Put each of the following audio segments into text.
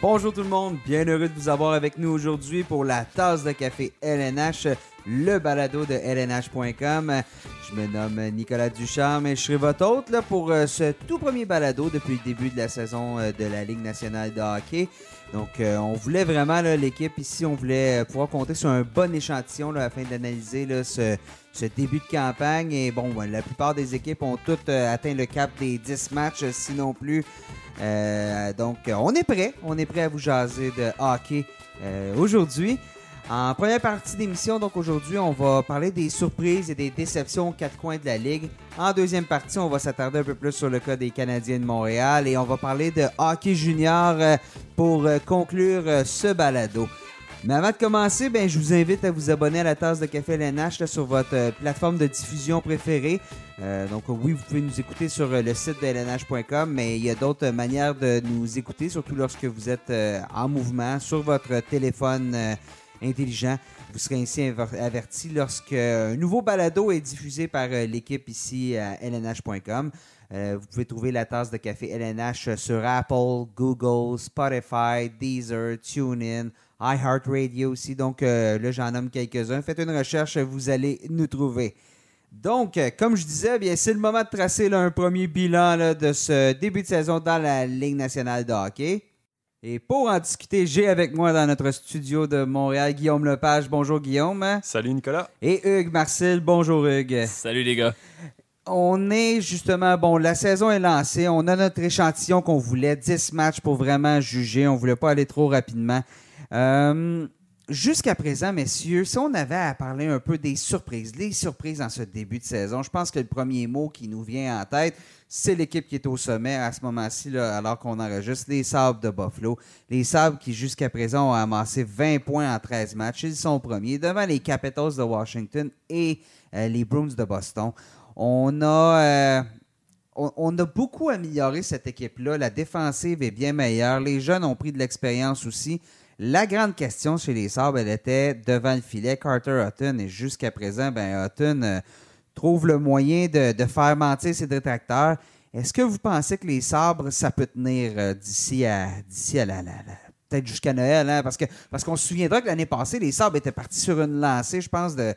Bonjour tout le monde, bien heureux de vous avoir avec nous aujourd'hui pour la tasse de café LNH, le balado de LNH.com. Je me nomme Nicolas Ducharme et je serai votre hôte pour euh, ce tout premier balado depuis le début de la saison euh, de la Ligue nationale de hockey. Donc, euh, on voulait vraiment, l'équipe ici, on voulait euh, pouvoir compter sur un bon échantillon afin d'analyser ce, début de campagne. Et bon, ben, la plupart des équipes ont toutes euh, atteint le cap des 10 matchs, sinon plus. Donc, on est prêt. On est prêt à vous jaser de hockey aujourd'hui. En première partie d'émission, donc aujourd'hui, on va parler des surprises et des déceptions aux quatre coins de la Ligue. En deuxième partie, on va s'attarder un peu plus sur le cas des Canadiens de Montréal et on va parler de hockey junior euh, pour euh, conclure euh, ce balado. Mais avant de commencer, ben, je vous invite à vous abonner à la tasse de café LNH sur votre plateforme de diffusion préférée. Donc oui, vous pouvez nous écouter sur le site de lnh.com, mais il y a d'autres manières de nous écouter, surtout lorsque vous êtes en mouvement sur votre téléphone intelligent. Vous serez ainsi aver- averti lorsque un nouveau balado est diffusé par euh, l'équipe ici à lnh.com. Euh, vous pouvez trouver la tasse de café LNH sur Apple, Google, Spotify, Deezer, TuneIn, iHeartRadio aussi. Donc euh, là, j'en nomme quelques-uns. Faites une recherche, vous allez nous trouver. Donc, euh, comme je disais, bien, c'est le moment de tracer un premier bilan de ce début de saison dans la Ligue nationale de hockey. Et pour en discuter, j'ai avec moi dans notre studio de Montréal Guillaume Lepage. Bonjour Guillaume. Salut Nicolas. Et Hugues Marcel. Bonjour Hugues. Salut les gars. On est justement, bon, la saison est lancée. On a notre échantillon qu'on voulait, 10 matchs pour vraiment juger. On voulait pas aller trop rapidement. Euh, Jusqu'à présent, messieurs, si on avait à parler un peu des surprises, les surprises en ce début de saison, je pense que le premier mot qui nous vient en tête, c'est l'équipe qui est au sommet à ce moment-ci, alors qu'on enregistre, les Sabres de Buffalo. Les Sabres qui, jusqu'à présent, ont amassé 20 points en 13 matchs. Ils sont premiers devant les Capitals de Washington et euh, les Bruins de Boston. On a, euh, on a beaucoup amélioré cette équipe-là. La défensive est bien meilleure. Les jeunes ont pris de l'expérience aussi. La grande question chez les Sabres, elle était devant le filet, Carter Hutton. Et jusqu'à présent, ben, Hutton euh, trouve le moyen de, faire mentir ses détracteurs. Est-ce que vous pensez que les Sabres, ça peut tenir euh, d'ici à, d'ici à la, la- la- peut-être jusqu'à Noël, hein? parce que parce qu'on se souviendra que l'année passée, les Sabres étaient partis sur une lancée, je pense, de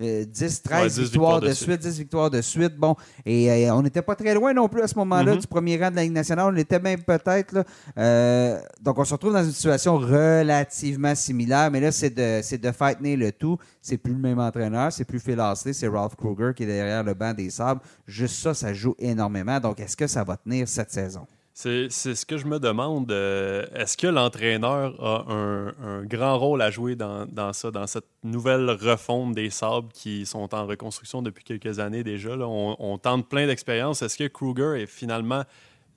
euh, 10, 13 Ouais, 10 victoires victoires de de suite, 10 victoires de suite. Bon, et euh, on n'était pas très loin non plus à ce moment-là Mhm. du premier rang de la Ligue nationale. On était même peut-être. là. Euh, donc, on se retrouve dans une situation relativement similaire, mais là, c'est de, de le tout. C'est plus le même entraîneur, c'est plus Phil Horsley, c'est Ralph Kruger qui est derrière le banc des Sabres. Juste ça, ça joue énormément. Donc, est-ce que ça va tenir cette saison? C'est ce que je me demande. euh, Est-ce que l'entraîneur a un, grand rôle à jouer dans, ça, dans cette nouvelle refonte des sables qui sont en reconstruction depuis quelques années déjà? On, on tente plein d'expériences. Est-ce que Kruger est finalement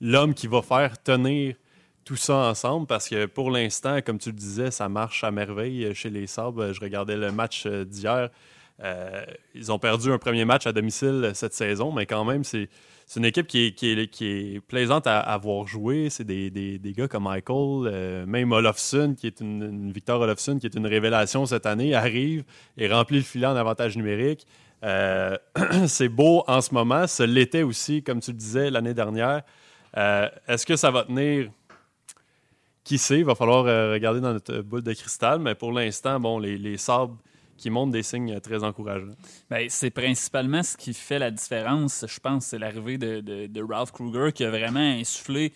l'homme qui va faire tenir tout ça ensemble? Parce que pour l'instant, comme tu le disais, ça marche à merveille chez les Sabres. Je regardais le match euh, d'hier. Euh, ils ont perdu un premier match à domicile cette saison, mais quand même, c'est une équipe qui est, plaisante à, voir jouer. C'est des, gars comme Michael, euh, même Olofsson, qui est une, une Victor qui est une révélation cette année, arrive et remplit le filet en avantage numérique. Euh, c'est beau en ce moment. Ce l'était aussi, comme tu le disais, l'année dernière. Est-ce que ça va tenir? Qui sait? Il va falloir regarder dans notre boule de cristal. Mais pour l'instant, bon, les, les sabres qui montrent des signes très encourageants. Ben, c'est principalement ce qui fait la différence, je pense, c'est l'arrivée de Ralph Kruger qui a vraiment insufflé.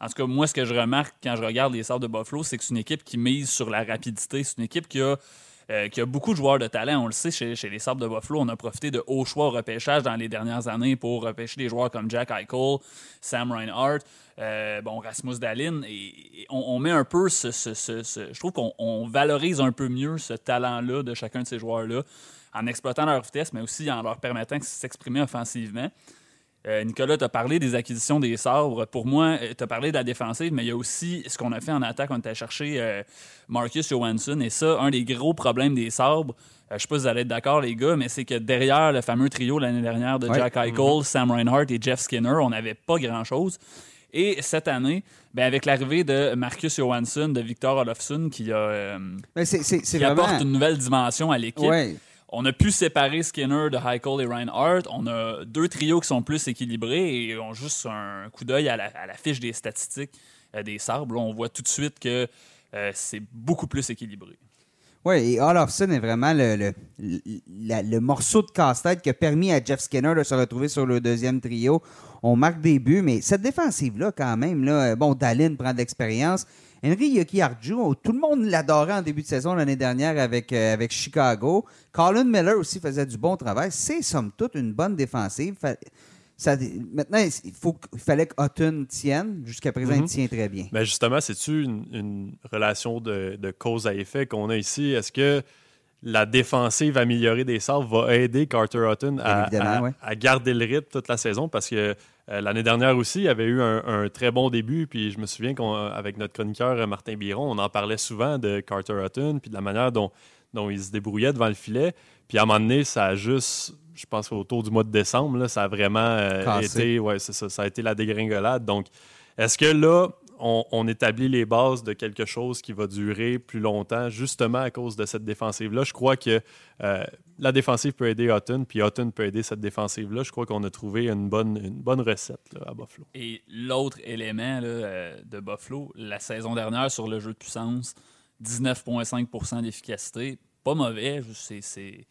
En tout cas, moi, ce que je remarque quand je regarde les Sabres de Buffalo, c'est que c'est une équipe qui mise sur la rapidité. C'est une équipe qui a, euh, qui a beaucoup de joueurs de talent. On le sait, chez, les Sabres de Buffalo, on a profité de hauts choix au repêchage dans les dernières années pour repêcher des joueurs comme Jack Eichel, Sam Reinhart, euh, bon, Rasmus Dalin. Et, on, met un peu ce. je trouve qu'on on valorise un peu mieux ce talent-là de chacun de ces joueurs-là en exploitant leur vitesse, mais aussi en leur permettant de s'exprimer offensivement. Euh, Nicolas, tu as parlé des acquisitions des sabres. Pour moi, tu as parlé de la défensive, mais il y a aussi ce qu'on a fait en attaque. On était chercher euh, Marcus Johansson. Et ça, un des gros problèmes des sabres, euh, je sais pas si vous allez être d'accord, les gars, mais c'est que derrière le fameux trio l'année dernière de Ouais. Jack Eichel, Sam Reinhart et Jeff Skinner, on n'avait pas grand-chose. Et cette année, ben, avec l'arrivée de Marcus Johansson, de Victor Olofsson, qui, a, euh, vraiment... apporte une nouvelle dimension à l'équipe, Ouais. On a pu séparer Skinner de Heichel et Reinhardt. On a deux trios qui sont plus équilibrés et on juste un coup d'œil à à la fiche des statistiques. des sabres. on voit tout de suite que c'est beaucoup plus équilibré. Oui, et Olofsson est vraiment le, le, morceau de casse-tête qui a permis à Jeff Skinner de se retrouver sur le deuxième trio. On marque des buts, mais cette défensive-là, quand même, là, bon, Dallin prend de l'expérience. Henry Yoki Arju, tout le monde l'adorait en début de saison l'année dernière avec, euh, avec Chicago. Colin Miller aussi faisait du bon travail. C'est, somme toute, une bonne défensive. maintenant, il, faut, il fallait qu'Hutton tienne. Jusqu'à présent, il mhm. tient très bien. Mais justement, c'est-tu une, relation de, cause à effet qu'on a ici? Est-ce que la défensive améliorée des Sabres va aider Carter Hutton à, à, garder le rythme toute la saison? Parce que euh, l'année dernière aussi, il avait eu un, très bon début. Puis je me souviens qu'avec notre chroniqueur euh, Martin Biron, on en parlait souvent de Carter Hutton, puis de la manière dont, dont il se débrouillait devant le filet. Puis à un moment donné, ça a juste, je pense autour du mois de décembre, là, ça a vraiment euh, été, ouais, ça, ça a été la dégringolade. Donc, est-ce que là, on, établit les bases de quelque chose qui va durer plus longtemps, justement à cause de cette défensive-là. Je crois que euh, la défensive peut aider Hutton, puis Hutton peut aider cette défensive-là. Je crois qu'on a trouvé une bonne, une bonne recette à Buffalo. Et l'autre élément euh, de Buffalo, la saison dernière sur le jeu de puissance, 19,5% d'efficacité. Pas mauvais. C'est.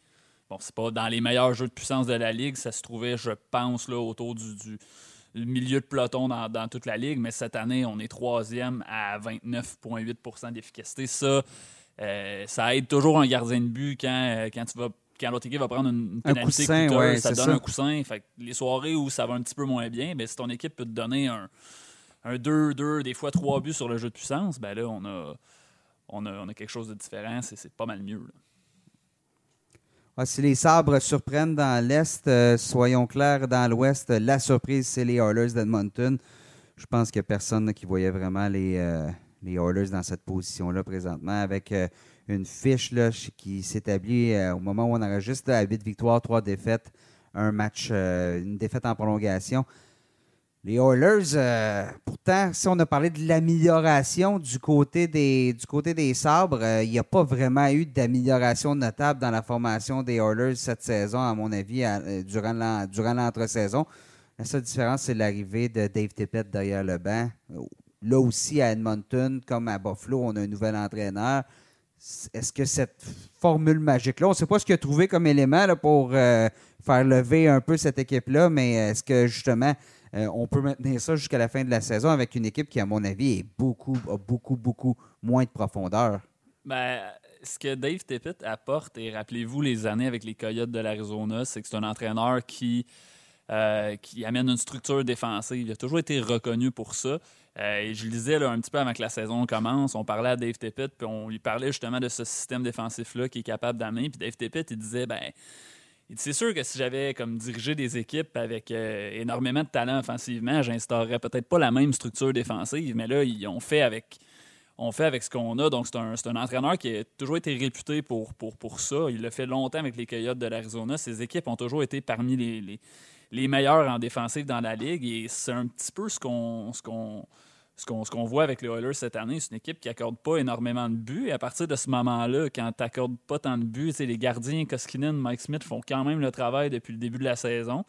Bon, c'est pas dans les meilleurs jeux de puissance de la ligue. Ça se trouvait, je pense, là, autour du le milieu de peloton dans, toute la ligue, mais cette année, on est troisième à 29,8% d'efficacité. Ça, euh, ça aide toujours un gardien de but quand, euh, quand tu vas quand l'autre équipe va prendre une, pénalité ça donne un coussin. Fait les soirées où ça va un petit peu moins bien, ben, si ton équipe peut te donner un, 2-2, des fois 3 buts sur le jeu de puissance, ben là, on a, on a, on a quelque chose de différent. C'est pas mal mieux. Ah, si les sabres surprennent dans l'Est, euh, soyons clairs, dans l'Ouest, la surprise, c'est les Oilers d'Edmonton. Je pense qu'il n'y a personne qui voyait vraiment les, euh, Oilers dans cette position-là présentement, avec euh, une fiche qui s'établit au moment où on enregistre à 8 victoires, 3 défaites, un match, une défaite en prolongation. Les Oilers, euh, pourtant, si on a parlé de l'amélioration du côté des du côté des sabres, euh, il n'y a pas vraiment eu d'amélioration notable dans la formation des Oilers cette saison, à mon avis, euh, durant l'entre-saison. La seule différence, c'est l'arrivée de Dave Tippett derrière le banc. Là aussi, à Edmonton, comme à Buffalo, on a un nouvel entraîneur. Est-ce que cette formule magique-là, on ne sait pas ce qu'il a trouvé comme élément pour faire lever un peu cette équipe-là, mais est-ce que justement euh, on peut maintenir ça jusqu'à la fin de la saison avec une équipe qui, à mon avis, est beaucoup, a beaucoup, beaucoup moins de profondeur. Ben, ce que Dave Tippett apporte, et rappelez-vous les années avec les Coyotes de l'Arizona, c'est que c'est un entraîneur qui, euh, qui amène une structure défensive. Il a toujours été reconnu pour ça. Euh, et je lisais un petit peu avant que la saison commence, on parlait à Dave Tippett, puis on lui parlait justement de ce système défensif-là qui est capable d'amener. Puis Dave Tippett, il disait, ben c'est sûr que si j'avais comme dirigé des équipes avec euh, énormément de talent offensivement, j'instaurerais peut-être pas la même structure défensive, mais là, ils ont fait avec, on fait avec ce qu'on a. Donc, c'est un, un, entraîneur qui a toujours été réputé pour, pour, pour ça. Il l'a fait longtemps avec les Coyotes de l'Arizona. Ses équipes ont toujours été parmi les, les, les meilleures en défensive dans la ligue et c'est un petit peu ce qu'on. Ce qu'on ce qu'on voit avec les Oilers cette année, c'est une équipe qui accorde pas énormément de buts. Et à partir de ce moment-là, quand tu n'accordes pas tant de buts, les gardiens, Koskinen, Mike Smith font quand même le travail depuis le début de la saison.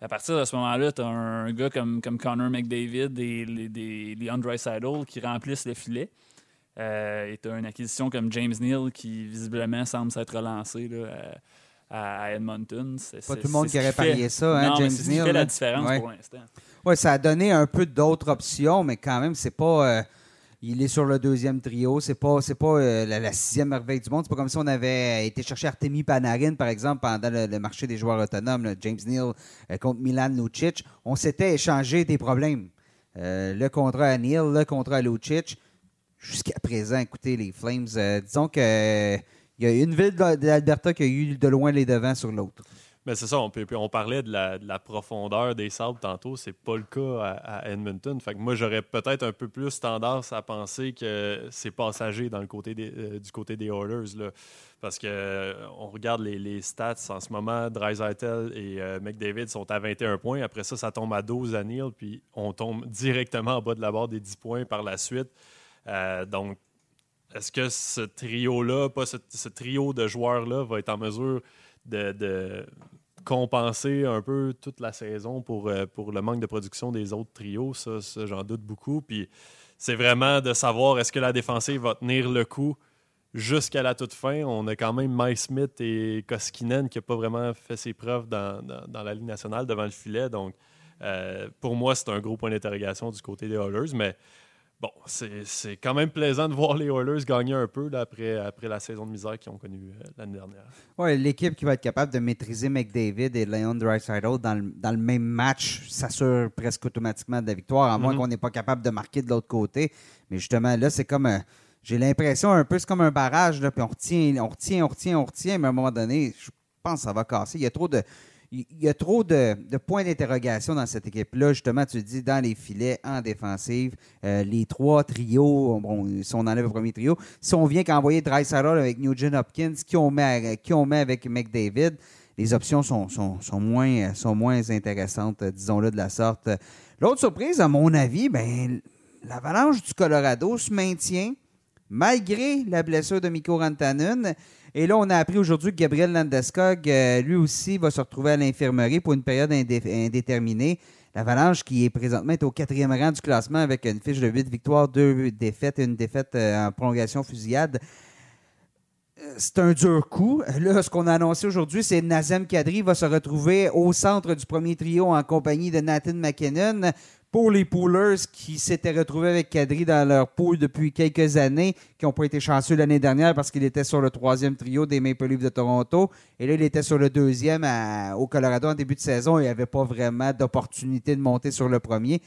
À partir de ce moment-là, tu as un gars comme, comme Connor McDavid et les, des Leon Draisaitl qui remplissent le filet. Euh, et tu as une acquisition comme James Neal qui visiblement semble s'être relancé. Là, Edmonton. C'est, pas tout le monde qui aurait parié ça, hein, James qui fait la différence pour l'instant. Oui, ça a donné un peu d'autres options, mais quand même, c'est pas. Euh, il est sur le deuxième trio. C'est pas, c'est pas euh, la, sixième merveille du monde. C'est pas comme si on avait été chercher Artemi Panarin, par exemple, pendant le, marché des joueurs autonomes, James Neal euh, contre Milan Lucic. On s'était échangé des problèmes. le contrat à Neal, le contrat à Lucic. Jusqu'à présent, écoutez, les Flames, disons que il y a une ville d'Alberta qui a eu de loin les devants sur l'autre. Mais c'est ça, on, parlait de la, profondeur des sables tantôt, c'est pas le cas à, Edmonton. Fait que moi, j'aurais peut-être un peu plus tendance à penser que c'est passager dans le côté euh, du côté des Oilers. Là. Parce que euh, on regarde les, stats en ce moment, Dreisaitl et euh, McDavid sont à 21 points. Après ça, ça tombe à 12 à Neil, puis on tombe directement en bas de la barre des 10 points par la suite. donc, est-ce que ce trio-là, pas ce, trio de joueurs-là, va être en mesure de, compenser un peu toute la saison pour, euh, pour le manque de production des autres trios? Ça, ça, j'en doute beaucoup. Puis c'est vraiment de savoir est-ce que la défensive va tenir le coup jusqu'à la toute fin? On a quand même Mike Smith et Koskinen qui n'ont pas vraiment fait ses preuves dans, la Ligue nationale devant le filet. Donc, euh, pour moi, c'est un gros point d'interrogation du côté des Oilers. Mais bon, c'est quand même plaisant de voir les Oilers gagner un peu là, après, après la saison de misère qu'ils ont connue euh, l'année dernière. Oui, l'équipe qui va être capable de maîtriser McDavid et Leon Draisaitl dans le, dans le même match s'assure presque automatiquement de la victoire, à moins Mhm. qu'on n'est pas capable de marquer de l'autre côté. Mais justement, là, c'est comme. euh, j'ai l'impression un peu, c'est comme un barrage, là, puis on retient, on retient, on retient, on retient, mais à un moment donné, je pense que ça va casser. Il y a trop de. Il y a trop de, points d'interrogation dans cette équipe-là. Justement, tu dis dans les filets, en défensive, euh, les trois trios, bon, si on enlève le premier trio, si on vient qu'envoyer Dreisaitl avec Nugent Hopkins, qui on met, qui on met avec McDavid, les options sont, moins, sont moins intéressantes, disons-le de la sorte. L'autre surprise, à mon avis, ben, l'avalanche du Colorado se maintient malgré la blessure de Mikko Rantanen. Et là, on a appris aujourd'hui que Gabriel Landeskog, euh, lui aussi, va se retrouver à l'infirmerie pour une période indé- indéterminée. L'Avalanche, qui est présentement au quatrième rang du classement avec une fiche de 8 victoires, 2 défaites et une défaite euh, en prolongation fusillade. Euh, C'est un dur coup. Là, ce qu'on a annoncé aujourd'hui, c'est Nazem Kadri va se retrouver au centre du premier trio en compagnie de Nathan McKinnon. Pour les poolers qui s'étaient retrouvés avec Kadri dans leur pool depuis quelques années, qui n'ont pas été chanceux l'année dernière parce qu'il était sur le troisième trio des Maple Leafs de Toronto. Et là, il était sur le deuxième au Colorado en début de saison. Il n'avait pas vraiment d'opportunité de monter sur le premier.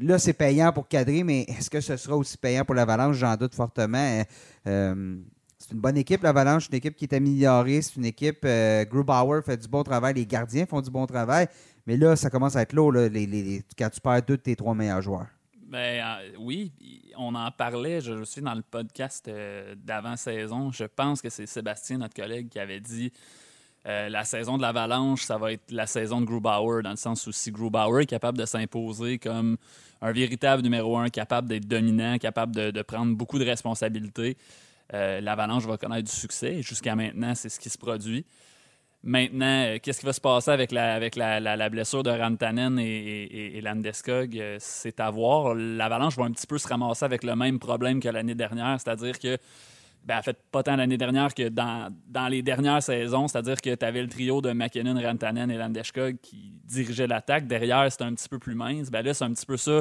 Là, c'est payant pour Kadri, mais est-ce que ce sera aussi payant pour l'Avalanche? J'en doute fortement. Euh, c'est une bonne équipe, l'Avalanche. C'est une équipe qui est améliorée. C'est une équipe. Euh, Grubauer fait du bon travail. Les gardiens font du bon travail. Mais là, ça commence à être lourd là, les- les- quand tu perds deux de tes trois meilleurs joueurs. Ben, euh, oui, on en parlait, je, je suis dans le podcast euh, d'avant-saison. Je pense que c'est Sébastien, notre collègue, qui avait dit euh, la saison de l'Avalanche, ça va être la saison de Grubauer, dans le sens où si Grubauer est capable de s'imposer comme un véritable numéro un, capable d'être dominant, capable de, de prendre beaucoup de responsabilités, euh, l'Avalanche va connaître du succès. Jusqu'à maintenant, c'est ce qui se produit. Maintenant, euh, qu'est-ce qui va se passer avec la, avec la, la- blessure de Rantanen et, et, Landeskog? Euh, C'est à voir. L'Avalanche va un petit peu se ramasser avec le même problème que l'année dernière, c'est-à-dire que, ben, en fait, pas tant l'année dernière que dans, dans les dernières saisons, c'est-à-dire que tu avais le trio de McKinnon, Rantanen et Landeskog qui dirigeaient l'attaque. Derrière, c'était un petit peu plus mince. Ben là, c'est un petit peu ça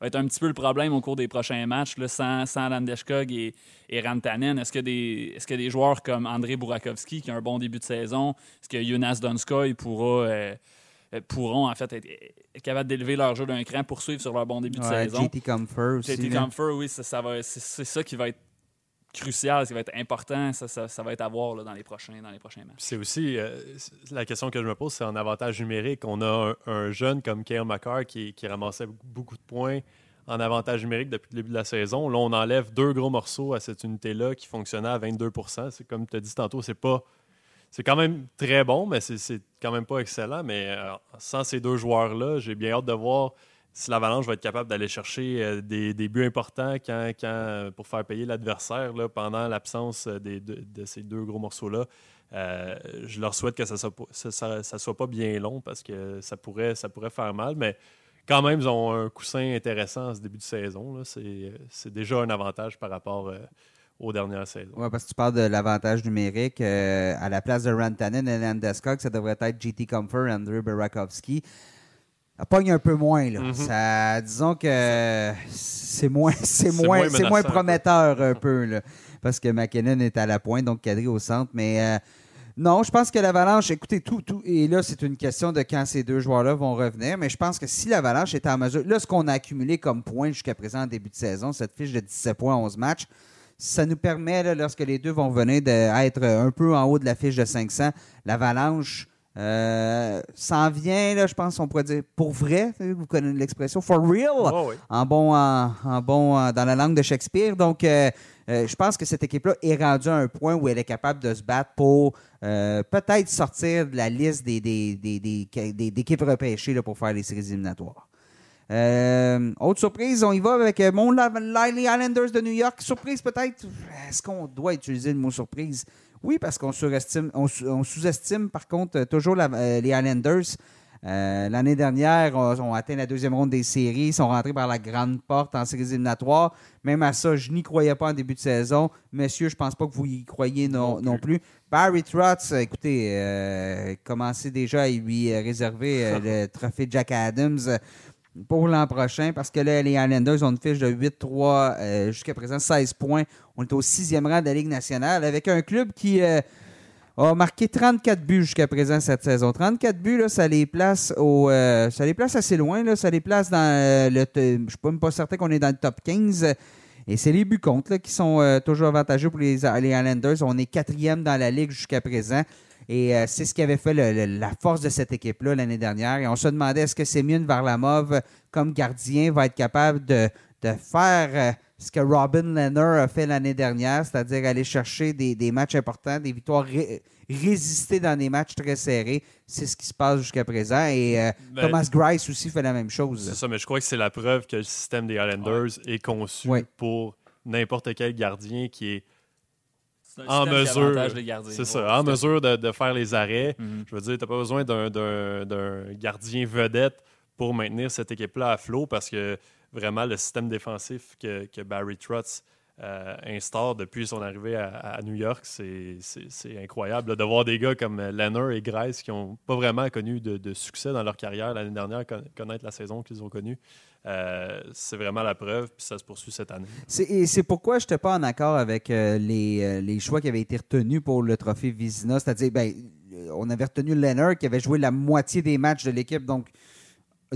va être un petit peu le problème au cours des prochains matchs, là, sans, sans Landeskog et, et Rantanen. Est-ce que, des, est-ce que des joueurs comme André Burakovsky, qui a un bon début de saison, est-ce que Jonas Donskoy pourra, euh, euh, pourront en fait être, être capables d'élever leur jeu d'un cran, poursuivre sur leur bon début de saison? JT Comfort aussi. JT. Comfort, oui, ça, ça va, c'est, c'est ça qui va être crucial, ce qui va être important, ça, va être à voir dans, les prochains, dans les prochains matchs. C'est aussi euh, la question que je me pose, c'est en avantage numérique. On a un, un jeune comme Kale McCarr qui, ramassait beaucoup de points en avantage numérique depuis le début de la saison. Là, on enlève deux gros morceaux à cette unité-là qui fonctionnait à 22 C'est comme tu as dit tantôt, c'est pas. C'est quand même très bon, mais c'est- c'est quand même pas excellent. Mais euh, sans ces deux joueurs-là, j'ai bien hâte de voir si l'Avalanche va être capable d'aller chercher euh, des, buts importants quand- pour faire payer l'adversaire pendant l'absence euh, de, ces deux gros morceaux-là. Euh, je leur souhaite que ça ne soit, pas- bien long parce que ça pourrait, faire mal, mais quand même, ils ont un coussin intéressant en ce début de saison. C'est euh, déjà un avantage par rapport euh, aux dernières saisons. Oui, parce que tu parles de l'avantage numérique. euh, à la place de Rantanen et Landeskog, ça devrait être JT Comfort et Andrei Burakovsky. Elle pogne un peu moins. Là. Mhm. ça, disons que c'est moins, c'est prometteur un peu. là, parce que McKinnon est à la pointe, donc Kadri au centre. Mais euh, non, je pense que l'Avalanche, écoutez, tout, tout, et là, c'est une question de quand ces deux joueurs-là vont revenir. Mais je pense que si l'Avalanche est en mesure, là, ce qu'on a accumulé comme points jusqu'à présent en début de saison, cette fiche de 17 points, 11 matchs, ça nous permet, là, lorsque les deux vont venir, d'être un peu en haut de la fiche de 500. L'Avalanche euh, s'en vient, là, je pense, on pourrait dire pour vrai. Vous connaissez l'expression for real en bon, en, en bon en- dans la langue de Shakespeare. Donc, euh, euh, je pense que cette équipe-là est rendue à un point où elle est capable de se battre pour euh, peut-être sortir de la liste des, des, des, des- des- des équipes repêchées là, pour faire les séries éliminatoires. Euh, autre surprise, on y va avec euh, mon les Islanders de New York. Surprise peut-être. Est-ce qu'on doit utiliser le mot surprise? Oui, parce qu'on surestime, on, sous- on sous-estime par contre euh, toujours la- euh, les Islanders. Euh, L'année dernière, on, atteint la deuxième ronde des séries, ils sont rentrés par la grande porte en séries éliminatoires. Même à ça, je n'y croyais pas en début de saison. Messieurs, je pense pas que vous y croyez non, Non plus. Barry Trotz, écoutez, euh, commencez déjà à lui réserver le trophée Jack Adams pour l'an prochain parce que là, les Islanders ont une fiche de 8-3, euh, jusqu'à présent 16 points. On est au sixième rang de la Ligue nationale avec un club qui euh, a marqué 34 buts jusqu'à présent cette saison. 34 buts, là, ça les place au, euh, ça les place assez loin. Là, ça les place dans le. Je suis même pas certain qu'on est dans le top 15. Et c'est les buts contre qui sont toujours avantageux pour les, les Islanders. On est quatrième dans la ligue jusqu'à présent. Et euh, c'est ce qui avait fait le- le- la force de cette équipe-là l'année dernière. Et on se demandait est-ce que Semyon Varlamov, comme gardien, va être capable de, de faire euh, ce que Robin Leonard a fait l'année dernière, c'est-à-dire aller chercher des, des matchs importants, des victoires, ré- résister dans des matchs très serrés? C'est ce qui se passe jusqu'à présent. Et euh, Ben, Thomas Grice aussi fait la même chose. C'est ça, mais je crois que c'est la preuve que le système des Islanders est conçu Ouais. pour n'importe quel gardien qui est en mesure. C'est ça, en de, de faire les arrêts. Mhm. Je veux dire, tu n'as pas besoin d'un gardien vedette pour maintenir cette équipe-là à flot parce que vraiment, le système défensif que, que Barry Trotz euh, instaure depuis son arrivée à, New York, c'est incroyable. de voir des gars comme Leonard et Grice qui n'ont pas vraiment connu de, de succès dans leur carrière l'année dernière, con- connaître la saison qu'ils ont connue. euh, c'est vraiment la preuve, puis ça se poursuit cette année. C'est- pourquoi je n'étais pas en accord avec euh, les, euh, les choix qui avaient été retenus pour le trophée Vizina. C'est-à-dire, ben, euh, on avait retenu Leonard qui avait joué la moitié des matchs de l'équipe. Donc,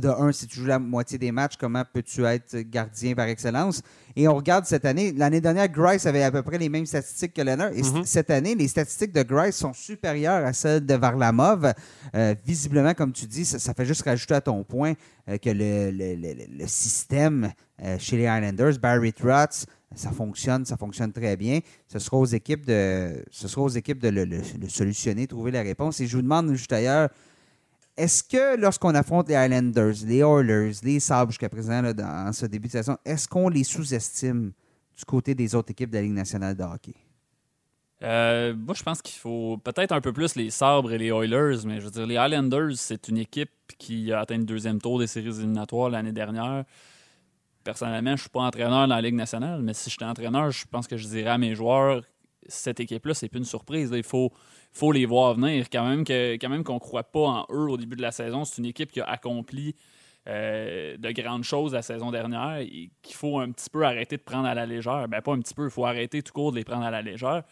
de un, si tu joues la moitié des matchs, comment peux-tu être gardien par excellence? Et on regarde cette année. L'année dernière, Grice avait à peu près les mêmes statistiques que Leonard. Et Mhm. cette année, les statistiques de Grice sont supérieures à celles de Varlamov. Euh, visiblement, comme tu dis, ça, ça fait juste rajouter à ton point euh, que le, le- le- le système euh, chez les Islanders, Barry Trotz, ça fonctionne, ça fonctionne très bien. Ce sera aux équipes de, ce sera aux équipes de le solutionner, trouver la réponse. Et je vous demande juste ailleurs, est-ce que lorsqu'on affronte les Islanders, les Oilers, les Sabres jusqu'à présent dans ce début de saison, est-ce qu'on les sous-estime du côté des autres équipes de la Ligue nationale de hockey? Euh, moi, je pense qu'il faut peut-être un peu plus les Sabres et les Oilers, mais je veux dire, les Islanders, c'est une équipe qui a atteint le deuxième tour des séries éliminatoires l'année dernière. Personnellement, je ne suis pas entraîneur dans la Ligue nationale, mais si j'étais entraîneur, je pense que je dirais à mes joueurs cette équipe-là, c'est plus une surprise. Il faut, faut les voir venir. Quand même que, quand même qu'on ne croit pas en eux au début de la saison, c'est une équipe qui a accompli euh, de grandes choses la saison dernière et qu'il faut un petit peu arrêter de prendre à la légère. Ben, pas un petit peu, il faut arrêter tout court de les prendre à la légère.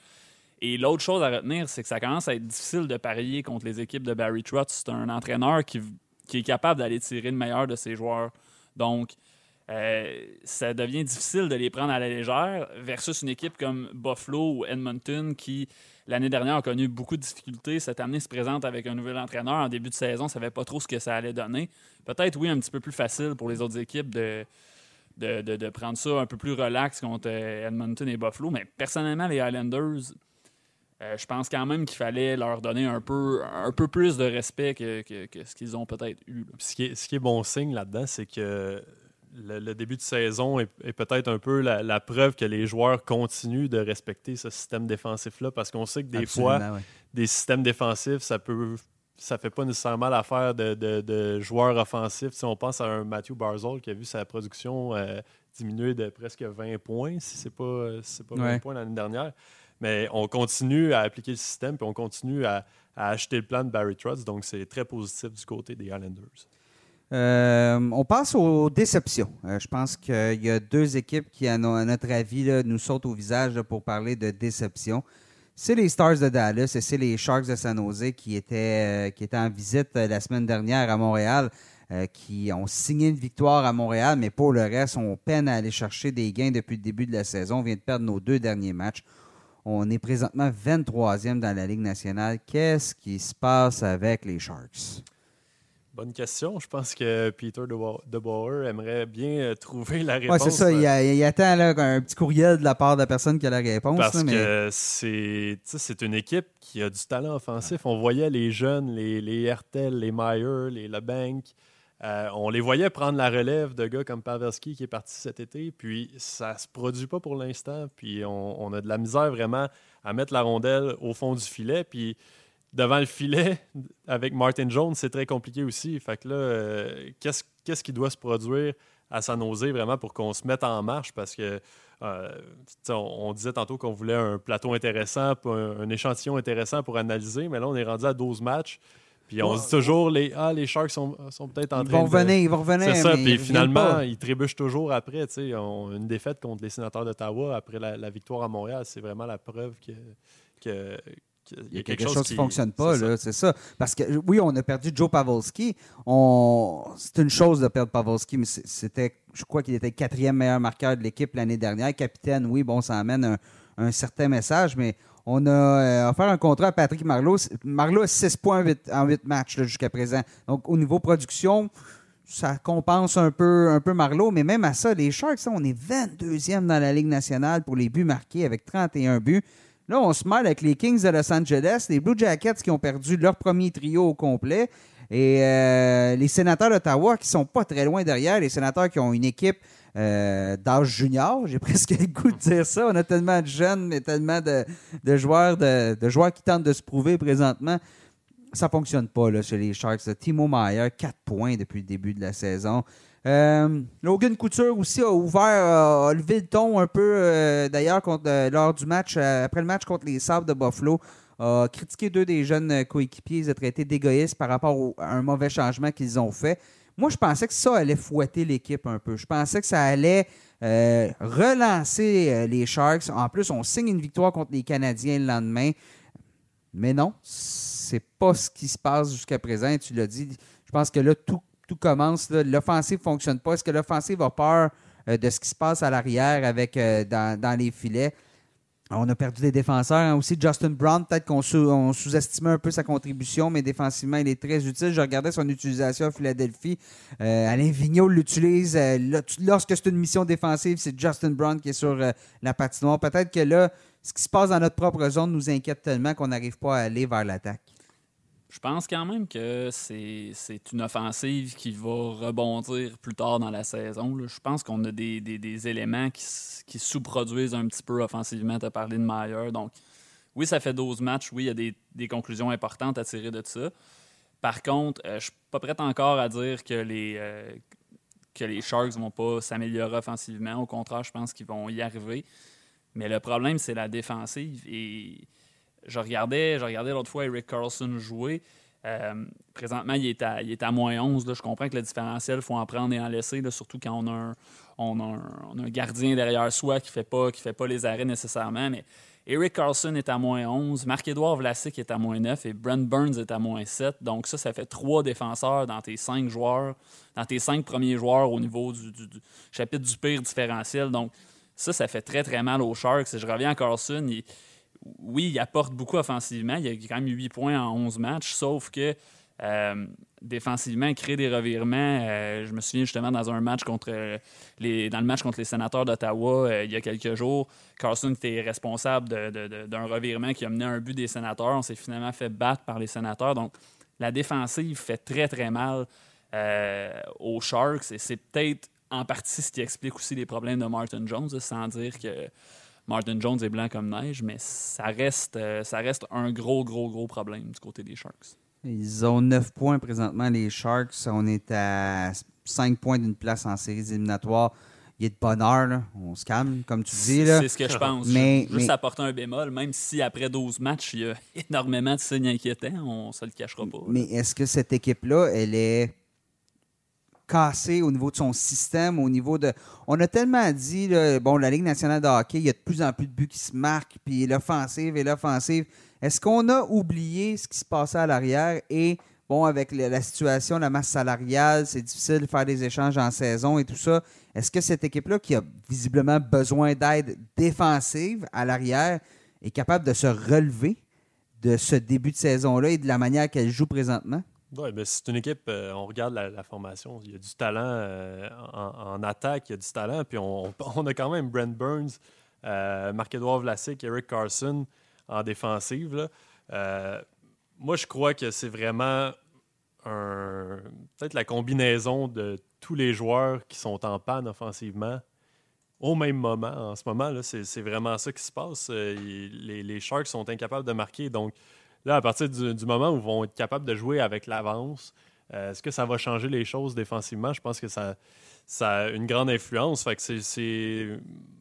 Et l'autre chose à retenir, c'est que ça commence à être difficile de parier contre les équipes de Barry Trotz. C'est un entraîneur qui, qui est capable d'aller tirer le meilleur de ses joueurs. Donc, euh, ça devient difficile de les prendre à la légère versus une équipe comme Buffalo ou Edmonton qui, l'année dernière, a connu beaucoup de difficultés. Cette année se présente avec un nouvel entraîneur. En début de saison, ne savait pas trop ce que ça allait donner. Peut-être, oui, un petit peu plus facile pour les autres équipes de, de, prendre ça un peu plus relax contre euh, Edmonton et Buffalo. Mais personnellement, les Highlanders, euh, je pense quand même qu'il fallait leur donner un peu, un peu plus de respect que, que- que ce qu'ils ont peut-être eu. Ce qui est, ce qui est bon signe là-dedans, c'est que le, le début de saison est, est peut-être un peu la, la preuve que les joueurs continuent de respecter ce système défensif-là parce qu'on sait que des fois, ouais. des systèmes défensifs, ça peut ça fait pas nécessairement l'affaire de, de- de joueurs offensifs. Si on pense à un Matthew Barzell qui a vu sa production euh, diminuer de presque 20 points, si c'est pas, si pas 20 Ouais. points l'année dernière. Mais on continue à appliquer le système puis on continue à, à acheter le plan de Barry Trotz. Donc, c'est très positif du côté des Islanders. Euh, on passe aux déceptions. Euh, je pense qu'il y a deux équipes qui, à, no- à notre avis, nous sautent au visage pour parler de déception. C'est les Stars de Dallas et c'est les Sharks de San Jose qui étaient, euh, qui étaient en visite la semaine dernière à Montréal, qui ont signé une victoire à Montréal, mais pour le reste, on peine à aller chercher des gains depuis le début de la saison. On vient de perdre nos deux derniers matchs. On est présentement 23e dans la Ligue nationale. Qu'est-ce qui se passe avec les Sharks? Bonne question. Je pense que Peter DeBoer DeBoer aimerait bien euh, trouver la Oui, réponse. c'est ça. Il, a- il attend là, un petit courriel de la part de la personne qui a la réponse. Parce là, mais- que c'est une équipe qui a du talent offensif. On voyait les jeunes, les, les Hertel, les Meyer, les LeBanc. Euh, on les voyait prendre la relève de gars comme Pavelski qui est parti cet été, puis ça se produit pas pour l'instant. Puis on, on, a de la misère vraiment à mettre la rondelle au fond du filet. Puis devant le filet, avec Martin Jones, c'est très compliqué aussi. Fait que là, euh, qu'est-ce, qu'est-ce qui doit se produire à San Jose vraiment pour qu'on se mette en marche? Parce que euh, on, disait tantôt qu'on voulait un plateau intéressant, un, un, échantillon intéressant pour analyser, mais là, on est rendu à 12 matchs. Puis on se dit toujours, les, ah, les Sharks sont, sont peut-être en train ils vont de... Revenir, ils vont revenir. C'est ça, puis finalement, ils trébuchent toujours après. On, une défaite contre les sénateurs d'Ottawa après la, la, victoire à Montréal, c'est vraiment la preuve que, que, il y a quelque, chose, qui ne fonctionne pas, c'est ça. Parce que oui, on a perdu Joe Pavelski. On... C'est une chose de perdre Pavelski, mais c'était, je crois qu'il était le quatrième meilleur marqueur de l'équipe l'année dernière. Capitaine, oui, bon, ça amène un, un certain message, mais on a euh, offert un contrat à Patrick Marleau. Marleau a 6 points en 8 matchs jusqu'à présent. Donc, au niveau production, ça compense un peu, un peu Marleau, mais même à ça, les Sharks, on est 22e dans la Ligue nationale pour les buts marqués avec 31 buts. Là, on se mêle avec les Kings de Los Angeles, les Blue Jackets qui ont perdu leur premier trio au complet, et euh, les sénateurs d'Ottawa qui sont pas très loin derrière, les sénateurs qui ont une équipe euh, d'âge junior. J'ai presque le goût de dire ça. On a tellement de jeunes, mais tellement de, joueurs, de, qui tentent de se prouver présentement. Ça ne fonctionne pas chez les Sharks. Timo Meyer, 4 points depuis le début de la saison. Euh, Logan Couture aussi a ouvert, a levé le ton un peu, euh, d'ailleurs, lors du match, après le match contre les Sabres de Buffalo a critiqué deux des jeunes coéquipiers. Ils ont traité d'égoïstes par rapport à un mauvais changement qu'ils ont fait. Moi, je pensais que ça allait fouetter l'équipe un peu. Je pensais que ça allait euh, relancer euh, les Sharks. En plus, on signe une victoire contre les Canadiens le lendemain. Mais non, c'est pas ce qui se passe jusqu'à présent. Tu l'as dit. Je pense que là, tout, commence. L'offensive ne fonctionne pas. Est-ce que l'offensive a peur euh, de ce qui se passe à l'arrière avec dans, les filets? On a perdu des défenseurs. Hein, aussi, Justin Brown, peut-être qu'on sous-estimait un peu sa contribution, mais défensivement, il est très utile. Je regardais son utilisation à Philadelphie. Euh, Alain Vigneault l'utilise. Euh, lorsque c'est une mission défensive, c'est Justin Brown qui est sur euh, la patinoire. Peut-être que là, ce qui se passe dans notre propre zone nous inquiète tellement qu'on n'arrive pas à aller vers l'attaque. Je pense quand même que c'est une offensive qui va rebondir plus tard dans la saison. Je pense qu'on a des, des, éléments qui, qui sous-produisent un petit peu offensivement. Tu as parlé de Meyer. Donc, oui, ça fait 12 matchs. Oui, il y a des, des conclusions importantes à tirer de ça. Par contre, euh, je ne suis pas prêt encore à dire que les, euh, que les Sharks ne vont pas s'améliorer offensivement. Au contraire, je pense qu'ils vont y arriver. Mais le problème, c'est la défensive. Et je regardais, je regardais l'autre fois Eric Carlson jouer. Euh, présentement, il est, à, il est à moins 11. Je comprends que le différentiel, il faut en prendre et en laisser, surtout quand on a, un, on, a un, gardien derrière soi qui ne fait, pas, fait pas les arrêts nécessairement. Mais Eric Carlson est à moins 11, Marc-Édouard Vlasic est à moins 9 et Brent Burns est à moins 7. Donc ça, ça fait trois défenseurs dans tes cinq joueurs, dans tes cinq premiers joueurs au niveau du, du chapitre du pire différentiel. Donc ça, ça fait très très mal aux Sharks. Et je reviens à Carlson, il, oui, il apporte beaucoup offensivement. Il a quand même 8 points en 11 matchs, sauf que euh, défensivement, il crée des revirements. Euh, je me souviens justement dans un match contre les, dans le match contre les sénateurs d'Ottawa euh, il y a quelques jours, Carlson était responsable d'un revirement qui a mené un but des sénateurs. On s'est finalement fait battre par les sénateurs. Donc, la défensive fait très, très mal aux Sharks et c'est peut-être en partie ce qui explique aussi les problèmes de Martin Jones, sans dire que Martin Jones est blanc comme neige, mais ça reste, euh, ça reste un gros, gros, gros problème du côté des Sharks. Ils ont 9 points présentement, les Sharks. On est à 5 points d'une place en séries éliminatoires. Il y a de bonheur, là. on se calme, comme tu dis. C'est ce que je pense. Mais, Juste apporter un bémol, même si après 12 matchs, il y a énormément de signes inquiétants, on ne se le cachera pas. Mais est-ce que cette équipe-là, elle est cassé au niveau de son système, au niveau de. On a tellement dit, bon, la Ligue nationale de hockey, il y a de plus en plus de buts qui se marquent, puis l'offensive et l'offensive. Est-ce qu'on a oublié ce qui se passait à l'arrière? Et, bon, avec la situation, la masse salariale, c'est difficile de faire des échanges en saison et tout ça. Est-ce que cette équipe-là, qui a visiblement besoin d'aide défensive à l'arrière, est capable de se relever de ce début de saison-là et de la manière qu'elle joue présentement? Oui, ben c'est une équipe, euh, on regarde la, formation, il y a du talent euh, en, attaque, il y a du talent, puis on, a quand même Brent Burns, euh, Marc-Edouard Vlasic, Eric Carson en défensive. moi, je crois que c'est vraiment peut-être la combinaison de tous les joueurs qui sont en panne offensivement au même moment. En ce moment, c'est vraiment ça qui se passe. Les, les Sharks sont incapables de marquer. Donc, là, à partir du, du moment où ils vont être capables de jouer avec l'avance, euh, est-ce que ça va changer les choses défensivement? Je pense que ça, ça a une grande influence. Fait que c'est- c'est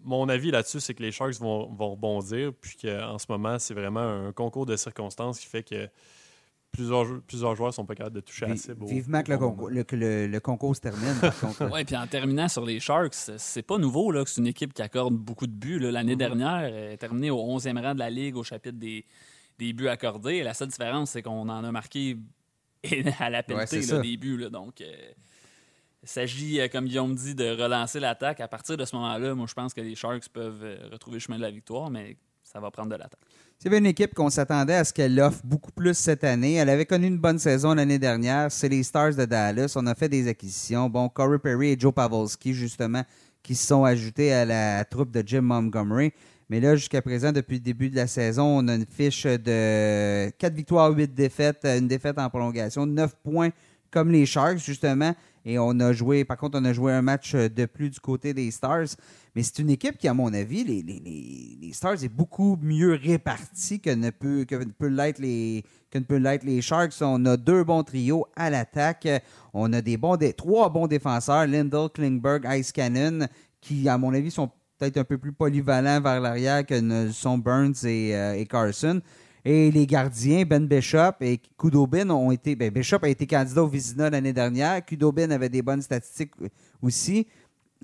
mon avis là-dessus, c'est que les Sharks vont, vont rebondir, puis qu'en ce moment, c'est vraiment un concours de circonstances qui fait que plusieurs, plusieurs joueurs sont pas capables de toucher à la Vi- cible. au- Vivement que le, concours, le- que le- le concours se termine, par contre. Ouais, puis en terminant sur les Sharks, c'est pas nouveau là, que c'est une équipe qui accorde beaucoup de buts. là. L'année dernière, elle est terminée au 11e rang de la Ligue au chapitre des, des buts accordés. La seule différence, c'est qu'on en a marqué à la Ouais, là, ça. des buts. là. Donc, euh, il s'agit, euh, comme Guillaume dit, de relancer l'attaque. À partir de ce moment-là, moi, je pense que les Sharks peuvent euh, retrouver le chemin de la victoire, mais ça va prendre de l'attaque. C'est une équipe qu'on s'attendait à ce qu'elle offre beaucoup plus cette année. Elle avait connu une bonne saison l'année dernière. C'est les Stars de Dallas. On a fait des acquisitions. Bon, Corey Perry et Joe Pavelski, justement, qui se sont ajoutés à la troupe de Jim Montgomery. Mais là, jusqu'à présent, depuis le début de la saison, on a une fiche de 4 victoires, 8 défaites, une défaite en prolongation, 9 points comme les Sharks, justement. Et on a joué, par contre, on a joué un match de plus du côté des Stars. Mais c'est une équipe qui, à mon avis, les, les- les- Stars est beaucoup mieux répartie que ne peut, que peut l'être les, peut l'être les Sharks. On a deux bons trios à l'attaque. On a des bons trois bons défenseurs, Lindell, Klingberg, Ice Cannon, qui, à mon avis, sont peut-être un peu plus polyvalents vers l'arrière que ne sont Burns et, euh, et Carson. Et les gardiens, Ben Bishop et Kudobin ont été. Ben Bishop a été candidat au Vizina l'année dernière. Kudobin avait des bonnes statistiques aussi.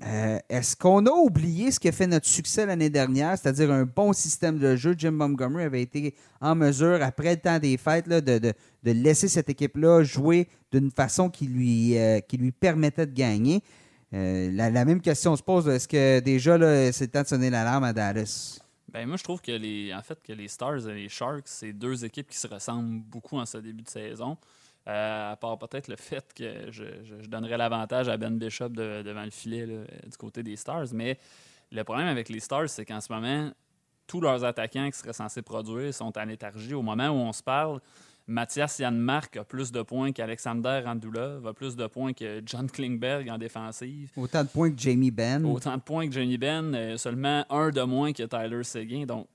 Euh, Est-ce qu'on a oublié ce qui a fait notre succès l'année dernière, c'est-à-dire un bon système de jeu? Jim Montgomery avait été en mesure, après le temps des fêtes, là, de, de- de laisser cette équipe-là jouer d'une façon qui lui, euh, qui lui permettait de gagner. Euh, la, même question se pose, est-ce que déjà, c'est le temps de sonner l'alarme à Dallas? Ben moi, je trouve que les, fait, que les Stars et les Sharks, c'est deux équipes qui se ressemblent beaucoup en ce début de saison. Euh, à part peut-être le fait que je, donnerais l'avantage à Ben Bishop de- devant le filet du côté des Stars. Mais le problème avec les Stars, c'est qu'en ce moment, tous leurs attaquants qui seraient censés produire sont en léthargie. Au moment où on se parle, Mathias Janmark a plus de points qu'Alexander Randulov, a plus de points que John Klingberg en défensive. Autant de points que Jamie Benn. Autant de points que Johnny Ben, euh, seulement un de moins que Tyler Seguin. Donc,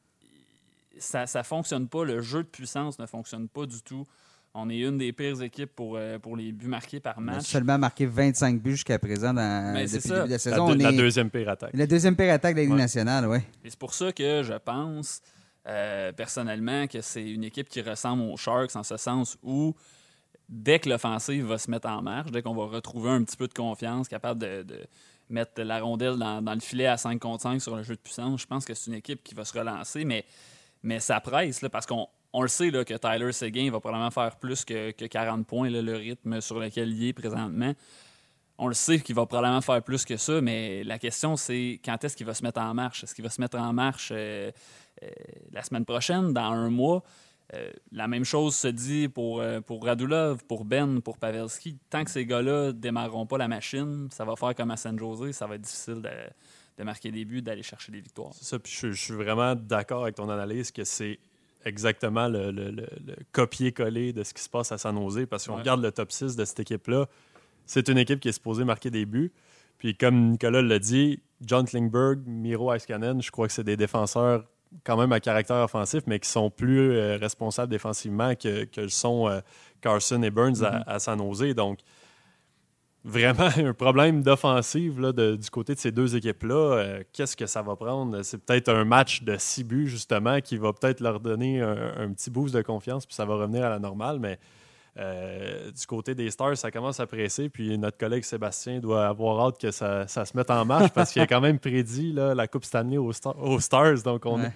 ça ne fonctionne pas. Le jeu de puissance ne fonctionne pas du tout. On est une des pires équipes pour, euh, pour les buts marqués par On a match. seulement marqué 25 buts jusqu'à présent dans, c'est depuis ça. le début de la La, saison. deux- On la est deuxième pire attaque. la deuxième pire attaque de la Ligue Ouais. nationale, oui. Et c'est pour ça que je pense euh, personnellement que c'est une équipe qui ressemble aux Sharks en ce sens où dès que l'offensive va se mettre en marche, dès qu'on va retrouver un petit peu de confiance, capable de, mettre la rondelle dans, le filet à 5 contre 5 sur le jeu de puissance, je pense que c'est une équipe qui va se relancer, mais, mais ça presse parce qu'on on le sait que Tyler Seguin va probablement faire plus que, que 40 points, le rythme sur lequel il est présentement. On le sait qu'il va probablement faire plus que ça, mais la question, c'est quand est-ce qu'il va se mettre en marche? Est-ce qu'il va se mettre en marche euh, euh, la semaine prochaine, dans un mois? Euh, la même chose se dit pour, pour Radulov, pour Ben, pour Pavelski. Tant que ces gars-là ne démarreront pas la machine, ça va faire comme à San Jose, ça va être difficile de, de marquer des buts, d'aller chercher des victoires. C'est ça, puis je, je suis vraiment d'accord avec ton analyse que c'est exactement le, le- le- le copier-coller de ce qui se passe à San Jose. Parce qu'on Ouais. regarde le top 6 de cette équipe-là, c'est une équipe qui est supposée marquer des buts. Puis comme Nicolas l'a dit, John Klingberg, Miro Iskanen, je crois que c'est des défenseurs quand même à caractère offensif, mais qui sont plus euh, responsables défensivement que, que le sont euh, Carson et Burns à, à San Jose. Donc, vraiment un problème d'offensive du côté de ces deux équipes-là. Euh, Qu'est-ce que ça va prendre? C'est peut-être un match de six buts, justement, qui va peut-être leur donner un, un petit boost de confiance, puis ça va revenir à la normale. Mais euh, du côté des Stars, ça commence à presser. Puis notre collègue Sébastien doit avoir hâte que ça, ça se mette en marche parce qu'il a quand même prédit là, la Coupe Stanley aux, Star- aux Stars. Donc, on, Ouais.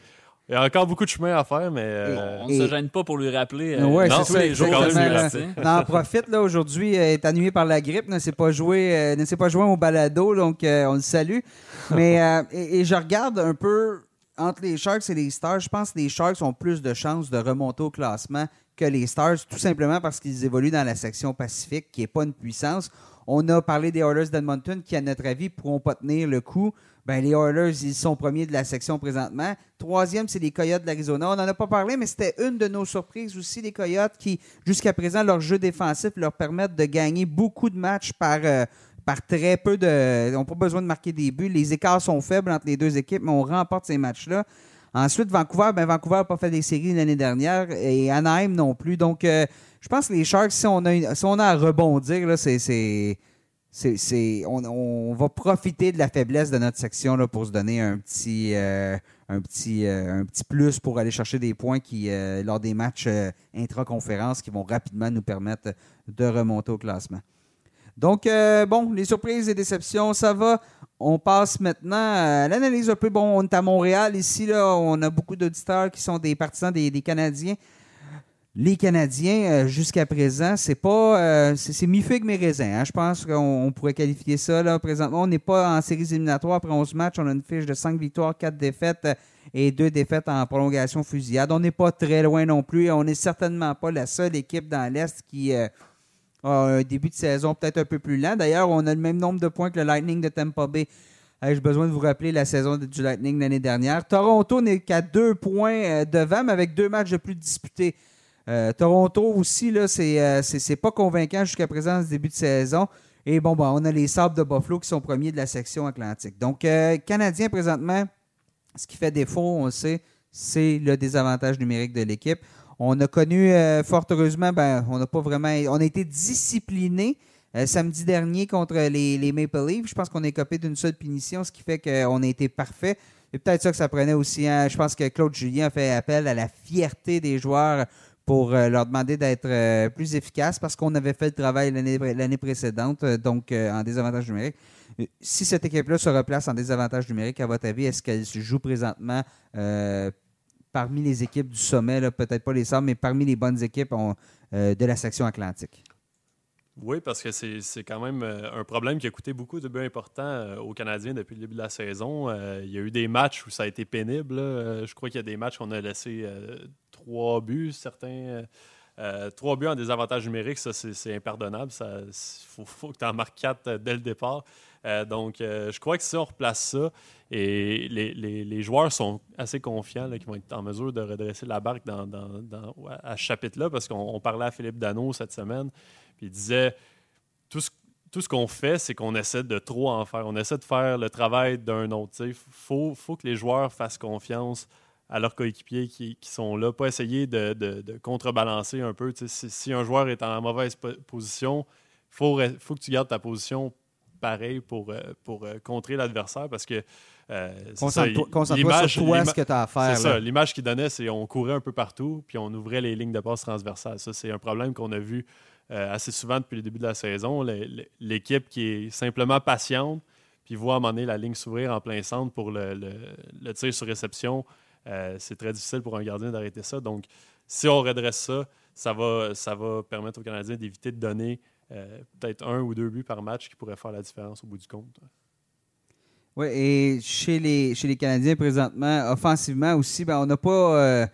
il y a encore beaucoup de chemin à faire, mais. euh, On ne se gêne pas pour lui rappeler euh, Ouais, non, tous les jours. On en profite, là, aujourd'hui, euh, est annulé par la grippe, ne s'est pas joué, euh, ne s'est pas joint au balado, donc euh, on le salue. Mais, euh, et, et je regarde un peu entre les Sharks et les Stars, je pense que les Sharks ont plus de chances de remonter au classement que les Stars, tout simplement parce qu'ils évoluent dans la section Pacifique, qui n'est pas une puissance. On a parlé des Oilers d'Edmonton qui, à notre avis, ne pourront pas tenir le coup. Ben, les Oilers, ils sont premiers de la section présentement. Troisième, c'est les Coyotes de l'Arizona. On n'en a pas parlé, mais c'était une de nos surprises aussi, les Coyotes, qui, jusqu'à présent, leur jeu défensif leur permettent de gagner beaucoup de matchs par, euh, par très peu de. Ils n'ont pas besoin de marquer des buts. Les écarts sont faibles entre les deux équipes, mais on remporte ces matchs-là. Ensuite, Vancouver, ben Vancouver n'a pas fait des séries l'année dernière et Anaheim non plus. Donc, euh, je pense que les Sharks, si on a, si on a à rebondir, c'est c'est, on, va profiter de la faiblesse de notre section là, pour se donner un petit, euh, un, petit, euh, un petit plus pour aller chercher des points qui, lors des matchs intra-conférences qui vont rapidement nous permettre de remonter au classement. Donc, bon, les surprises et déceptions, ça va. On passe maintenant à l'analyse un peu. Bon, on est à Montréal ici, là, on a beaucoup d'auditeurs qui sont des partisans des Canadiens les Canadiens, euh, jusqu'à présent, c'est pas. Euh, c'est mi-figue, mes raisins. Hein. Je pense qu'on pourrait qualifier ça. Là. Présentement, on n'est pas en séries éliminatoires. Après 11 matchs, on a une fiche de 5 victoires, 4 défaites euh, et 2 défaites en prolongation fusillade. On n'est pas très loin non plus. On n'est certainement pas la seule équipe dans l'Est qui un début de saison peut-être un peu plus lent. D'ailleurs, on a le même nombre de points que le Lightning de Tampa Bay. J'ai besoin de vous rappeler la saison du Lightning l'année dernière. Toronto n'est qu'à deux points devant, mais avec deux matchs de plus disputés. Euh, Toronto aussi, là, euh, c'est, pas convaincant jusqu'à présent ce début de saison. Et bon, bon, on a les Sabres de Buffalo qui sont premiers de la section atlantique. Donc, euh, Canadien présentement, ce qui fait défaut, on le sait, c'est le désavantage numérique de l'équipe. On a connu, fort heureusement, ben, on n'a pas vraiment. On a été discipliné samedi dernier contre les, les, Maple Leafs. Je pense qu'on est copé d'une seule punition, ce qui fait qu'on a été parfait. C'est peut-être ça que ça prenait aussi. Hein. Je pense que Claude Julien a fait appel à la fierté des joueurs pour euh, leur demander d'être euh, plus efficaces parce qu'on avait fait le travail l'année précédente, euh, donc en désavantage numérique. Si cette équipe-là se replace en désavantage numérique, à votre avis, est-ce qu'elle se joue présentement parmi les équipes du sommet, peut-être pas les Sables, mais parmi les bonnes équipes de la section atlantique? Oui, parce que c'est quand même un problème qui a coûté beaucoup de buts importants aux Canadiens depuis le début de la saison. il y a eu des matchs où ça a été pénible. Je crois qu'il y a des matchs qu'on a laissé trois buts, certains. Euh, euh, trois buts en désavantage numérique, ça, c'est impardonnable. Il faut, que tu en marques quatre euh, dès le départ. Donc, je crois que si on replace ça, et les, joueurs sont assez confiants qu'ils vont être en mesure de redresser la barque dans, à ce chapitre-là, parce qu'on parlait à Philippe Dano cette semaine, puis il disait tout ce, tout ce qu'on fait, c'est qu'on essaie de trop en faire. On essaie de faire le travail d'un autre. Il faut, faut que les joueurs fassent confiance à leurs coéquipiers qui, sont là, pas essayer de, contrebalancer un peu. Si, un joueur est en mauvaise position, il faut, faut que tu gardes ta position pareil pour, euh, pour euh, contrer l'adversaire parce que euh, Concentre-toi sur toi, ce que tu as à faire. C'est ça. L'image qu'il donnait, c'est on courait un peu partout, puis on ouvrait les lignes de passe transversales. Ça, c'est un problème qu'on a vu assez souvent depuis le début de la saison. L'équipe qui est simplement patiente, puis voit à un moment donné la ligne s'ouvrir en plein centre pour le, le tir sur réception, euh, c'est très difficile pour un gardien d'arrêter ça. Donc, si on redresse ça, ça va, ça va permettre aux Canadiens d'éviter de donner euh, peut-être un ou deux buts par match qui pourraient faire la différence au bout du compte. Oui, et chez les, chez les Canadiens présentement, offensivement aussi, ben, on n'a pas. Euh,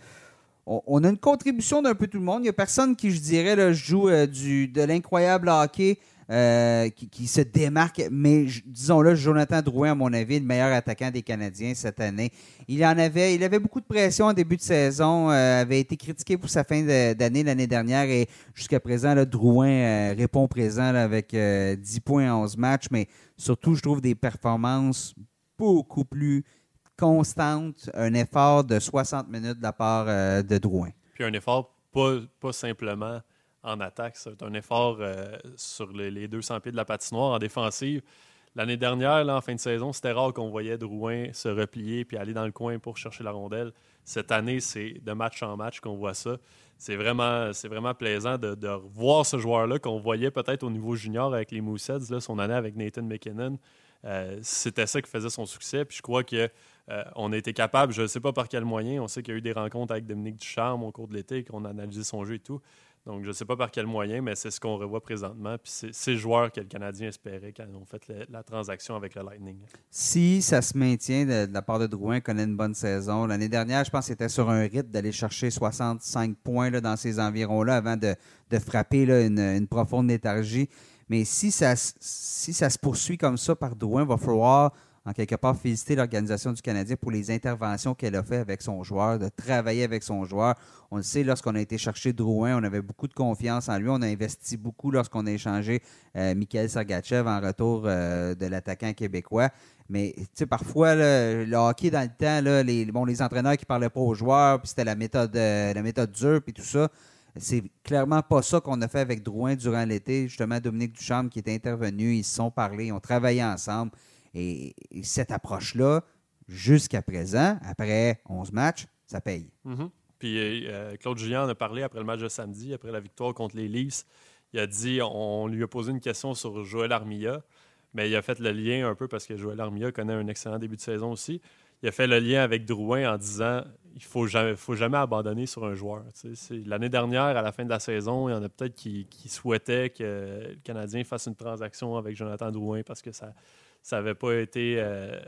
on, a une contribution d'un peu tout le monde. Il n'y a personne qui, je dirais, là, joue du, de l'incroyable hockey euh, qui, se démarque. Mais disons-le, Jonathan Drouin, à mon avis, le meilleur attaquant des Canadiens cette année. Il en avait, il avait beaucoup de pression en début de saison, euh, avait été critiqué pour sa fin d'année l'année dernière et jusqu'à présent, là, Drouin euh, répond présent avec 10 points en 11 matchs, mais surtout, je trouve des performances beaucoup plus constantes, un effort de 60 minutes de la part de Drouin. Puis un effort pas, pas simplement en attaque. C'est un effort euh, sur les, 200 pieds de la patinoire en défensive. L'année dernière, en fin de saison, c'était rare qu'on voyait Drouin se replier puis aller dans le coin pour chercher la rondelle. Cette année, c'est de match en match qu'on voit ça. C'est vraiment, plaisant de, de voir ce joueur-là qu'on voyait peut-être au niveau junior avec les Mooseheads, là, son année avec Nathan McKinnon. Euh, c'était ça qui faisait son succès. Je crois qu'on euh, a été capable, je ne sais pas par quel moyen, on sait qu'il y a eu des rencontres avec Dominique Ducharme au cours de l'été, qu'on a analysé son jeu et tout Donc, je ne sais pas par quel moyen, mais c'est ce qu'on revoit présentement. Puis c'est ces joueurs que le Canadien espérait quand ils ont fait la transaction avec le Lightning. Si ça se maintient de, la part de Drouin, connaît une bonne saison. L'année dernière, je pense qu'il était sur un rythme d'aller chercher 65 points là, dans ces environs-là avant de, frapper là, une, profonde léthargie. Mais si ça, si ça se poursuit comme ça par Drouin, il va falloir en quelque part féliciter l'organisation du Canadien pour les interventions qu'elle a fait avec son joueur, de travailler avec son joueur. On le sait, lorsqu'on a été chercher Drouin, on avait beaucoup de confiance en lui. On a investi beaucoup lorsqu'on a échangé euh, Mikhail Sergachev en retour euh, de l'attaquant québécois. Mais tu sais, parfois, le hockey dans le temps, les, bon, les entraîneurs qui parlaient pas aux joueurs, puis c'était la méthode, euh, la méthode dure, puis tout ça. C'est clairement pas ça qu'on a fait avec Drouin durant l'été. Justement, Dominique Ducharme qui était intervenu, ils se sont parlé, ils ont travaillé ensemble. Et, et cette approche-là, jusqu'à présent, après 11 matchs, ça paye. Mhm. Puis euh, Claude Julien en a parlé après le match de samedi, après la victoire contre les Leafs. Il a dit, on lui a posé une question sur Joël Armilla, mais il a fait le lien un peu parce que Joël Armilla connaît un excellent début de saison aussi. Il a fait le lien avec Drouin en disant il faut jamais, faut jamais abandonner sur un joueur. L'année dernière, à la fin de la saison, il y en a peut-être qui, qui souhaitaient que le Canadien fasse une transaction avec Jonathan Drouin parce que ça n'avait pas été euh,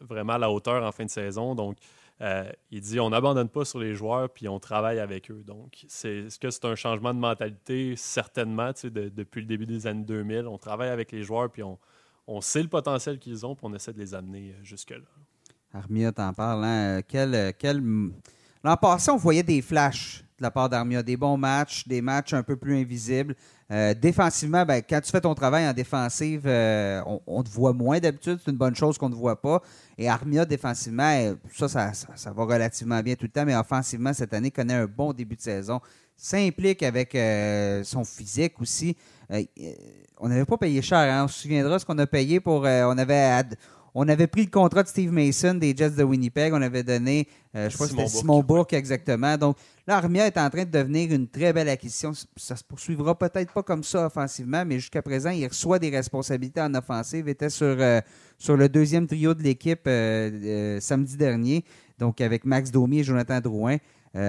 vraiment à la hauteur en fin de saison. Donc, euh, il dit on n'abandonne pas sur les joueurs puis on travaille avec eux. Donc, c'est, est-ce que c'est un changement de mentalité? Certainement. tu sais, de- depuis le début des années 2000, on travaille avec les joueurs puis on, on sait le potentiel qu'ils ont puis on essaie de les amener euh, jusque-là. Armia t'en parle. Hein? Quel, quel... L'an passé, on voyait des flashs de la part d'Armia, des bons matchs, des matchs un peu plus invisibles. Euh, défensivement, ben, quand tu fais ton travail en défensive, euh, on, te voit moins d'habitude. C'est une bonne chose qu'on ne te voit pas. Et Armia, défensivement, euh, ça, ça, va relativement bien tout le temps, mais offensivement, cette année, connaît un bon début de saison. S'implique avec son physique aussi. On n'avait pas payé cher. Hein? On se souviendra ce qu'on a payé pour. on avait. On avait pris le contrat de Steve Mason des Jets de Winnipeg. On avait donné, euh, je crois que c'était. Simon Bourque exactement. Donc là, Armia est en train de devenir une très belle acquisition. Ça se poursuivra peut-être pas comme ça offensivement, mais jusqu'à présent, il reçoit des responsabilités en offensive. Il était sur, euh, sur le deuxième trio de l'équipe euh, euh, samedi dernier, donc avec Max Domi et Jonathan Drouin. Tu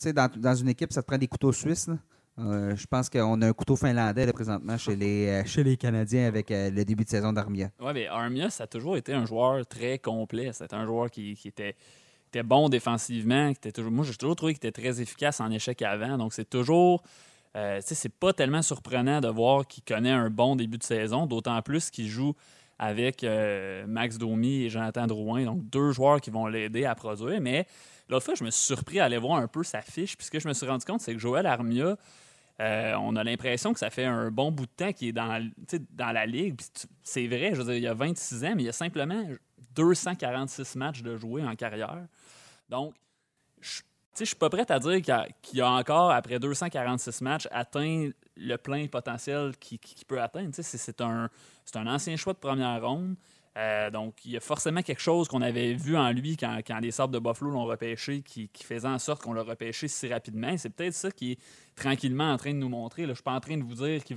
sais, dans, dans une équipe, ça te prend des couteaux suisses. là. Euh, je pense qu'on a un couteau finlandais là, présentement chez les, euh, chez les Canadiens avec euh, le début de saison d'Armia. Oui, mais Armia, ça a toujours été un joueur très complet. C'était un joueur qui, qui était, était bon défensivement. Qui était toujours, moi, j'ai toujours trouvé qu'il était très efficace en échec avant. Donc, c'est toujours. euh, tu sais, c'est pas tellement surprenant de voir qu'il connaît un bon début de saison, d'autant plus qu'il joue avec euh, Max Domi et Jonathan Drouin, donc deux joueurs qui vont l'aider à produire. Mais l'autre fois, je me suis surpris à aller voir un peu sa fiche, puis ce que je me suis rendu compte, c'est que Joël Armia, euh, on a l'impression que ça fait un bon bout de temps qu'il est dans, dans la ligue. C'est vrai, je veux dire, il y a 26 ans, mais il y a simplement 246 matchs de jouer en carrière. Donc, je je suis pas prêt à dire qu'il a, a encore, après 246 matchs, atteint le plein potentiel qu'il peut atteindre. C'est un, c'est un ancien choix de première ronde. Euh, donc, il y a forcément quelque chose qu'on avait vu en lui quand, quand les Sabres de Buffalo l'ont repêché qui, qui faisait en sorte qu'on l'a repêché si rapidement. C'est peut-être ça qui est tranquillement en train de nous montrer. là. Je suis pas en train de vous dire qu'il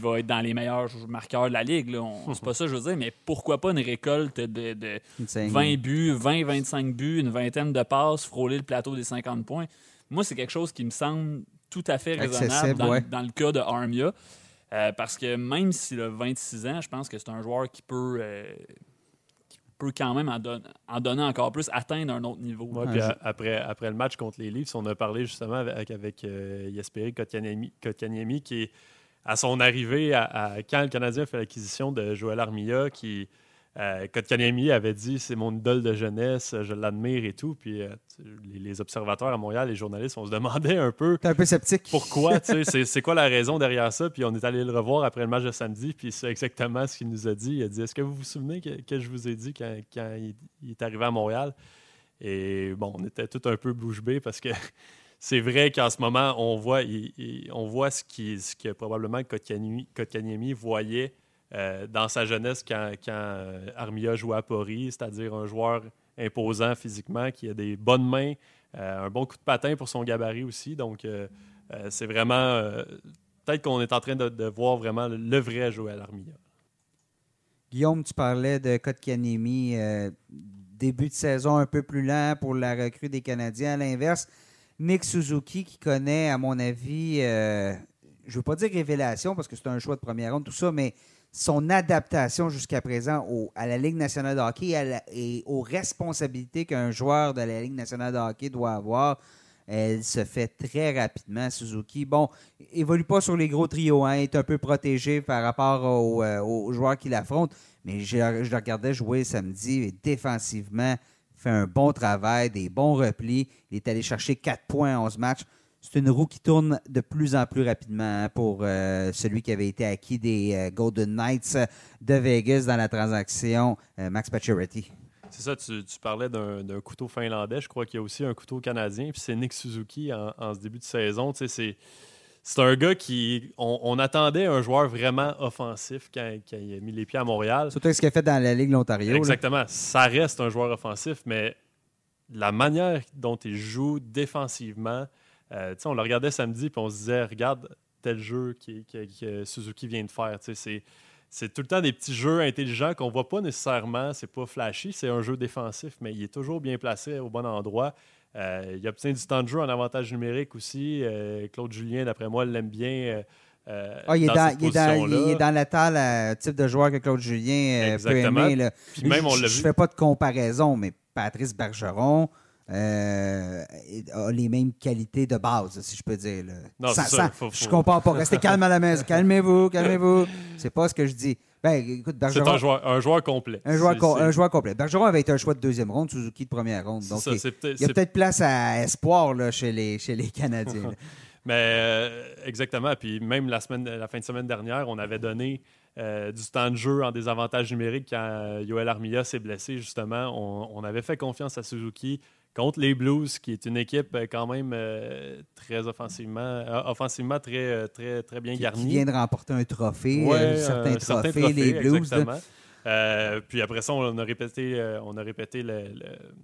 va, être dans les meilleurs marqueurs de la Ligue. C'est pas ça que je veux dire, mais pourquoi pas une récolte de, de Une cinq- 20 buts, 20-25 buts, une vingtaine de passes, frôler le plateau des 50 points? Moi, c'est quelque chose qui me semble tout à fait raisonnable Accessible, dans, ouais. dans le cas de Armia. Euh, parce que même s'il a 26 ans, je pense que c'est un joueur qui peut, euh, qui peut quand même en, don- en donner encore plus, atteindre un autre niveau. Ouais, puis a- après, après le match contre les Leafs, on a parlé justement avec, avec euh, Jesperi Kotkaniemi, Kotkaniemi, qui est à son arrivée, à, à- quand le Canadien fait l'acquisition de Joël Armilla, qui euh, Kotkaniemi avait dit c'est mon idole de jeunesse, je l'admire et tout. Puis euh, les, les observateurs à Montréal, les journalistes, on se demandait un peu T'es un peu sceptique. pourquoi, tu sais, c'est- quoi la raison derrière ça? Puis on est allé le revoir après le match de samedi, puis c'est exactement ce qu'il nous a dit. Il a dit Est-ce que vous vous souvenez que, que je vous ai dit quand, quand il, il est arrivé à Montréal? Et bon, on était tout un peu bouche bée parce que c'est vrai qu'en ce moment, on voit, il- il- on voit ce, qui, ce que probablement Kotkaniemi voyait euh, dans sa jeunesse quand, quand euh, Armia jouait à Pori, c'est-à-dire un joueur imposant physiquement, qui a des bonnes mains, euh, un bon coup de patin pour son gabarit aussi. Donc, c'est vraiment. Peut-être qu'on est en train de, voir vraiment le, vrai Joël Armilla. Guillaume, tu parlais de Kotkaniemi, début de saison un peu plus lent pour la recrue des Canadiens. À l'inverse, Nick Suzuki qui connaît, à mon avis, je ne veux pas dire révélation parce que c'est un choix de première ronde, tout ça, mais son adaptation jusqu'à présent à la Ligue nationale de hockey et, aux responsabilités qu'un joueur de la Ligue nationale de hockey doit avoir, elle se fait très rapidement. Suzuki, bon, évolue pas sur les gros trios, hein, est un peu protégé par rapport euh, aux, joueurs qu'il affronte, mais je, je, le regardais jouer samedi et défensivement, fait un bon travail, des bons replis. Il est allé chercher 4 points en 11 matchs. C'est une roue qui tourne de plus en plus rapidement hein, pour euh, celui qui avait été acquis des euh, Golden Knights de Vegas dans la transaction Max Pacioretty. C'est ça, tu, parlais d'un couteau finlandais. Je crois qu'il y a aussi un couteau canadien. Puis c'est Nick Suzuki en, ce début de saison. c'est un gars qui. On, attendait un joueur vraiment offensif quand, il a mis les pieds à Montréal. Surtout ce qu'il a fait dans la Ligue l'Ontario. Exactement. Ça reste un joueur offensif, mais la manière dont il joue défensivement, euh, on le regardait samedi puis on se disait regarde tel jeu que Suzuki vient de faire. C'est c'est tout le temps des petits jeux intelligents qu'on voit pas nécessairement. C'est pas flashy, c'est un jeu défensif, mais il est toujours bien placé au bon endroit. Euh, il obtient du temps de jeu en avantage numérique aussi. Euh, Claude Julien, d'après moi, l'aime bien. Euh, ah, il, est dans, il, est dans, il, est dans, la type de joueur que Claude Julien peut aimer. Puis même, on Je ne fais pas de comparaison, mais Patrice Bergeron, euh, a les mêmes qualités de base, si je peux dire. Non, ça, ça, Je comprends pas. Restez calme à la maison. Calmez-vous, calmez-vous. C'est pas ce que je dis. Ben, écoute, Bergeron, c'est un joueur, un joueur complet. Un joueur, un joueur complet. Bergeron avait été un choix de deuxième ronde, Suzuki de première ronde. Donc, il, y a peut-être place à espoir là, chez, les, chez les Canadiens. Mais euh, exactement. Puis même la, semaine, la fin de semaine dernière, on avait donné euh, du temps de jeu en désavantage numérique quand Yoel Armia s'est blessé, justement. On, on, avait fait confiance à Suzuki contre les Blues, qui est une équipe euh, quand même euh, très offensivement, euh, offensivement très, très, très bien garnie. Qui vient de remporter un trophée, un certain, trophée, les Blues. puis après ça, on a répété, on a répété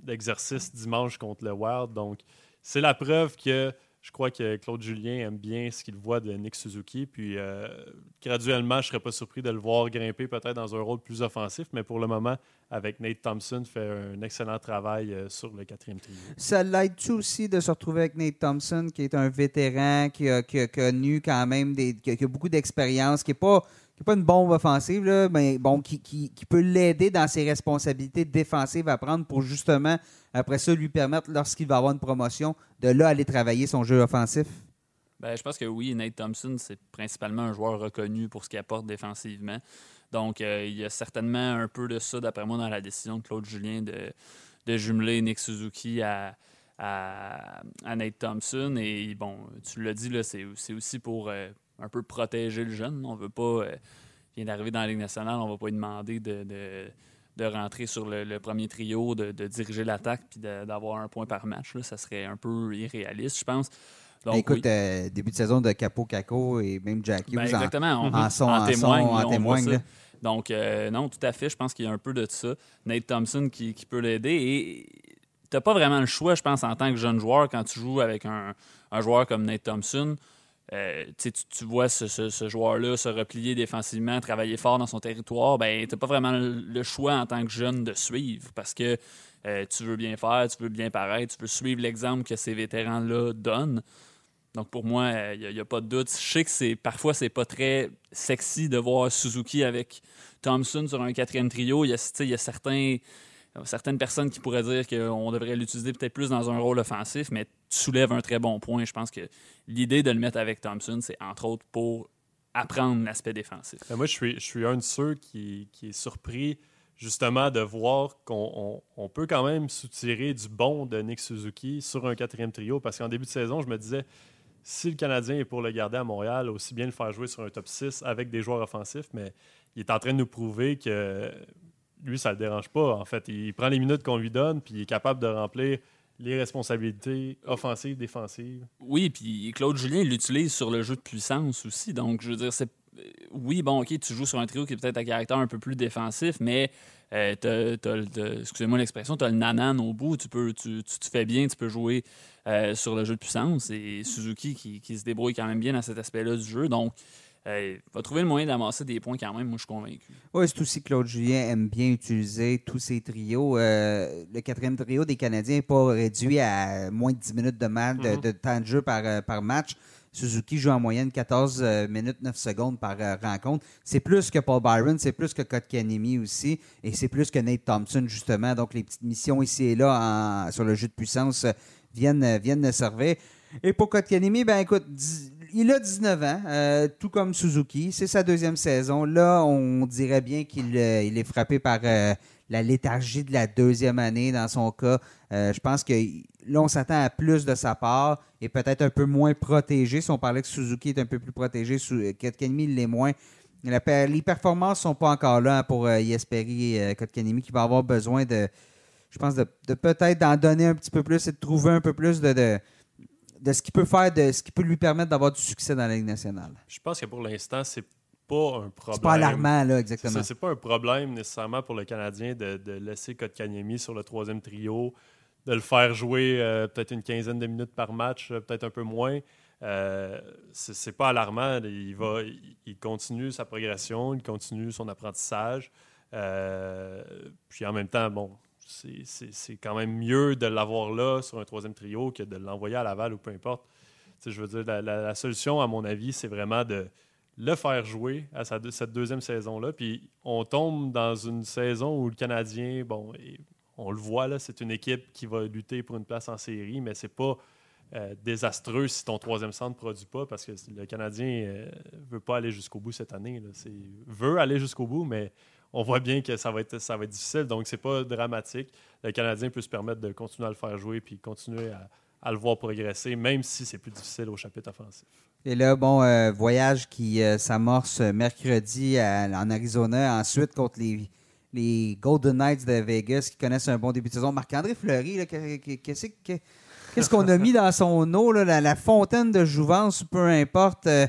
l'exercice dimanche contre le Wild. Donc, c'est la preuve que je crois que Claude Julien aime bien ce qu'il voit de Nick Suzuki. Puis graduellement, je ne serais pas surpris de le voir grimper peut-être dans un rôle plus offensif. Mais pour le moment, avec Nate Thompson, fait un excellent travail euh, sur le quatrième trio. Ça l'aide-tu aussi de se retrouver avec Nate Thompson, qui est un vétéran, qui a, connu quand même des, qui a, beaucoup d'expérience, qui n'est pas, pas une bombe offensive, mais bon, qui, qui, peut l'aider dans ses responsabilités défensives à prendre pour justement, après ça, lui permettre, lorsqu'il va avoir une promotion, de là aller travailler son jeu offensif? Ben, je pense que oui, Nate Thompson, c'est principalement un joueur reconnu pour ce qu'il apporte défensivement. Donc, euh, il y a certainement un peu de ça, d'après moi, dans la décision de Claude Julien de, jumeler Nick Suzuki à, à, Nate Thompson. Et bon, tu l'as dit, c'est aussi pour euh, un peu protéger le jeune. On veut pas. Euh, il vient d'arriver dans la Ligue nationale, on ne va pas lui demander de, de, rentrer sur le, premier trio, de, diriger l'attaque puis d'avoir un point par match. Là. Ça serait un peu irréaliste, je pense. Ben, écoute, début de saison de Capo Caco et même Jackie ben, exactement, en, en, sont, en, témoigne. Donc, euh, non, tout à fait. Je pense qu'il y a un peu de ça. Nate Thompson qui, peut l'aider. Et tu n'as pas vraiment le choix, je pense, en tant que jeune joueur, quand tu joues avec un, joueur comme Nate Thompson. Euh, tu, vois ce, joueur-là se replier défensivement, travailler fort dans son territoire, ben, tu n'as pas vraiment le choix en tant que jeune de suivre parce que euh, tu veux bien faire, tu veux bien paraître, tu veux suivre l'exemple que ces vétérans-là donnent. Donc pour moi, il n'y a, pas de doute. Je sais que c'est parfois c'est pas très sexy de voir Suzuki avec Thompson sur un quatrième trio. Il y a certains, certaines personnes qui pourraient dire qu'on devrait l'utiliser peut-être plus dans un rôle offensif, mais tu soulèves un très bon point. Je pense que l'idée de le mettre avec Thompson, c'est entre autres pour apprendre l'aspect défensif. moi, je suis, je suis un de ceux qui, qui est surpris justement de voir qu'on peut quand même soutirer du bon de Nick Suzuki sur un quatrième trio, parce qu'en début de saison, je me disais, si le Canadien est pour le garder à Montréal, aussi bien le faire jouer sur un top 6 avec des joueurs offensifs, mais il est en train de nous prouver que lui, ça ne le dérange pas. En fait, il prend les minutes qu'on lui donne, puis il est capable de remplir les responsabilités offensives, défensives. Oui, puis Claude Julien l'utilise sur le jeu de puissance aussi. Donc, je veux dire, c'est oui, bon, OK, tu joues sur un trio qui est peut-être à caractère un peu plus défensif, mais euh, excusez-moi l'expression, tu as le nanan au bout, tu, peux, tu, tu, fais bien, tu peux jouer euh, sur le jeu de puissance. Et Suzuki qui, se débrouille quand même bien dans cet aspect-là du jeu. Donc, il va trouver le moyen d'amasser des points quand même, moi je suis convaincu. Oui, c'est aussi que Claude Julien aime bien utiliser tous ses trios. Euh, le quatrième trio des Canadiens n'est pas réduit à moins de 10 minutes de, match, de, de temps de jeu par, euh, par match. Suzuki joue en moyenne 14 euh, minutes 9 secondes par euh, rencontre. C'est plus que Paul Byron, c'est plus que Kotkaniemi aussi, et c'est plus que Nate Thompson, justement. Donc, les petites missions ici et là en- sur le jeu de puissance euh, viennent, euh, viennent servir. Et pour Kotkaniemi, ben écoute, il a 19 ans, euh, tout comme Suzuki. C'est sa deuxième saison. Là, on dirait bien qu'il euh, est frappé par euh, la léthargie de la deuxième année dans son cas. Je pense que là, on s'attend à plus de sa part et peut-être un peu moins protégé. Si on parlait que Suzuki est un peu plus protégé, Kotkaniemi l'est moins. Les performances sont pas encore là hein, pour Jesperi et euh, Kotkaniemi qui va avoir besoin de, je pense, de, peut-être d'en donner un petit peu plus et de trouver un peu plus de, de ce qu'il peut faire, de ce qui peut lui permettre d'avoir du succès dans la Ligue nationale. Je pense que pour l'instant, c'est pas un problème. C'est pas alarmant, là, exactement. C'est pas un problème nécessairement pour le Canadien de, de laisser Kotkaniemi sur le troisième trio, de le faire jouer euh, peut-être une quinzaine de minutes par match, euh, peut-être un peu moins. Euh, c'est pas alarmant. Il, va, il, il continue sa progression, il continue son apprentissage. Euh, puis en même temps, bon, c'est- quand même mieux de l'avoir là sur un troisième trio que de l'envoyer à Laval ou peu importe. Je veux dire, la, solution, à mon avis, c'est vraiment de le faire jouer à cette deuxième saison-là. Puis on tombe dans une saison où le Canadien, bon, on le voit, c'est une équipe qui va lutter pour une place en série, mais c'est pas euh, désastreux si ton troisième centre ne produit pas parce que le Canadien ne veut pas aller jusqu'au bout cette année. Là. Veut aller jusqu'au bout, mais on voit bien que ça va être, ça va être difficile, donc c'est pas dramatique. Le Canadien peut se permettre de continuer à le faire jouer puis continuer à, le voir progresser, même si c'est plus difficile au chapitre offensif. Et là, bon, euh, voyage qui euh, s'amorce mercredi en Arizona, ensuite contre les, Golden Knights de Vegas qui connaissent un bon début de saison. Marc-André Fleury, qu'est-ce que- qu'est-ce qu'on a mis dans son eau, la fontaine de jouvence, peu importe. euh,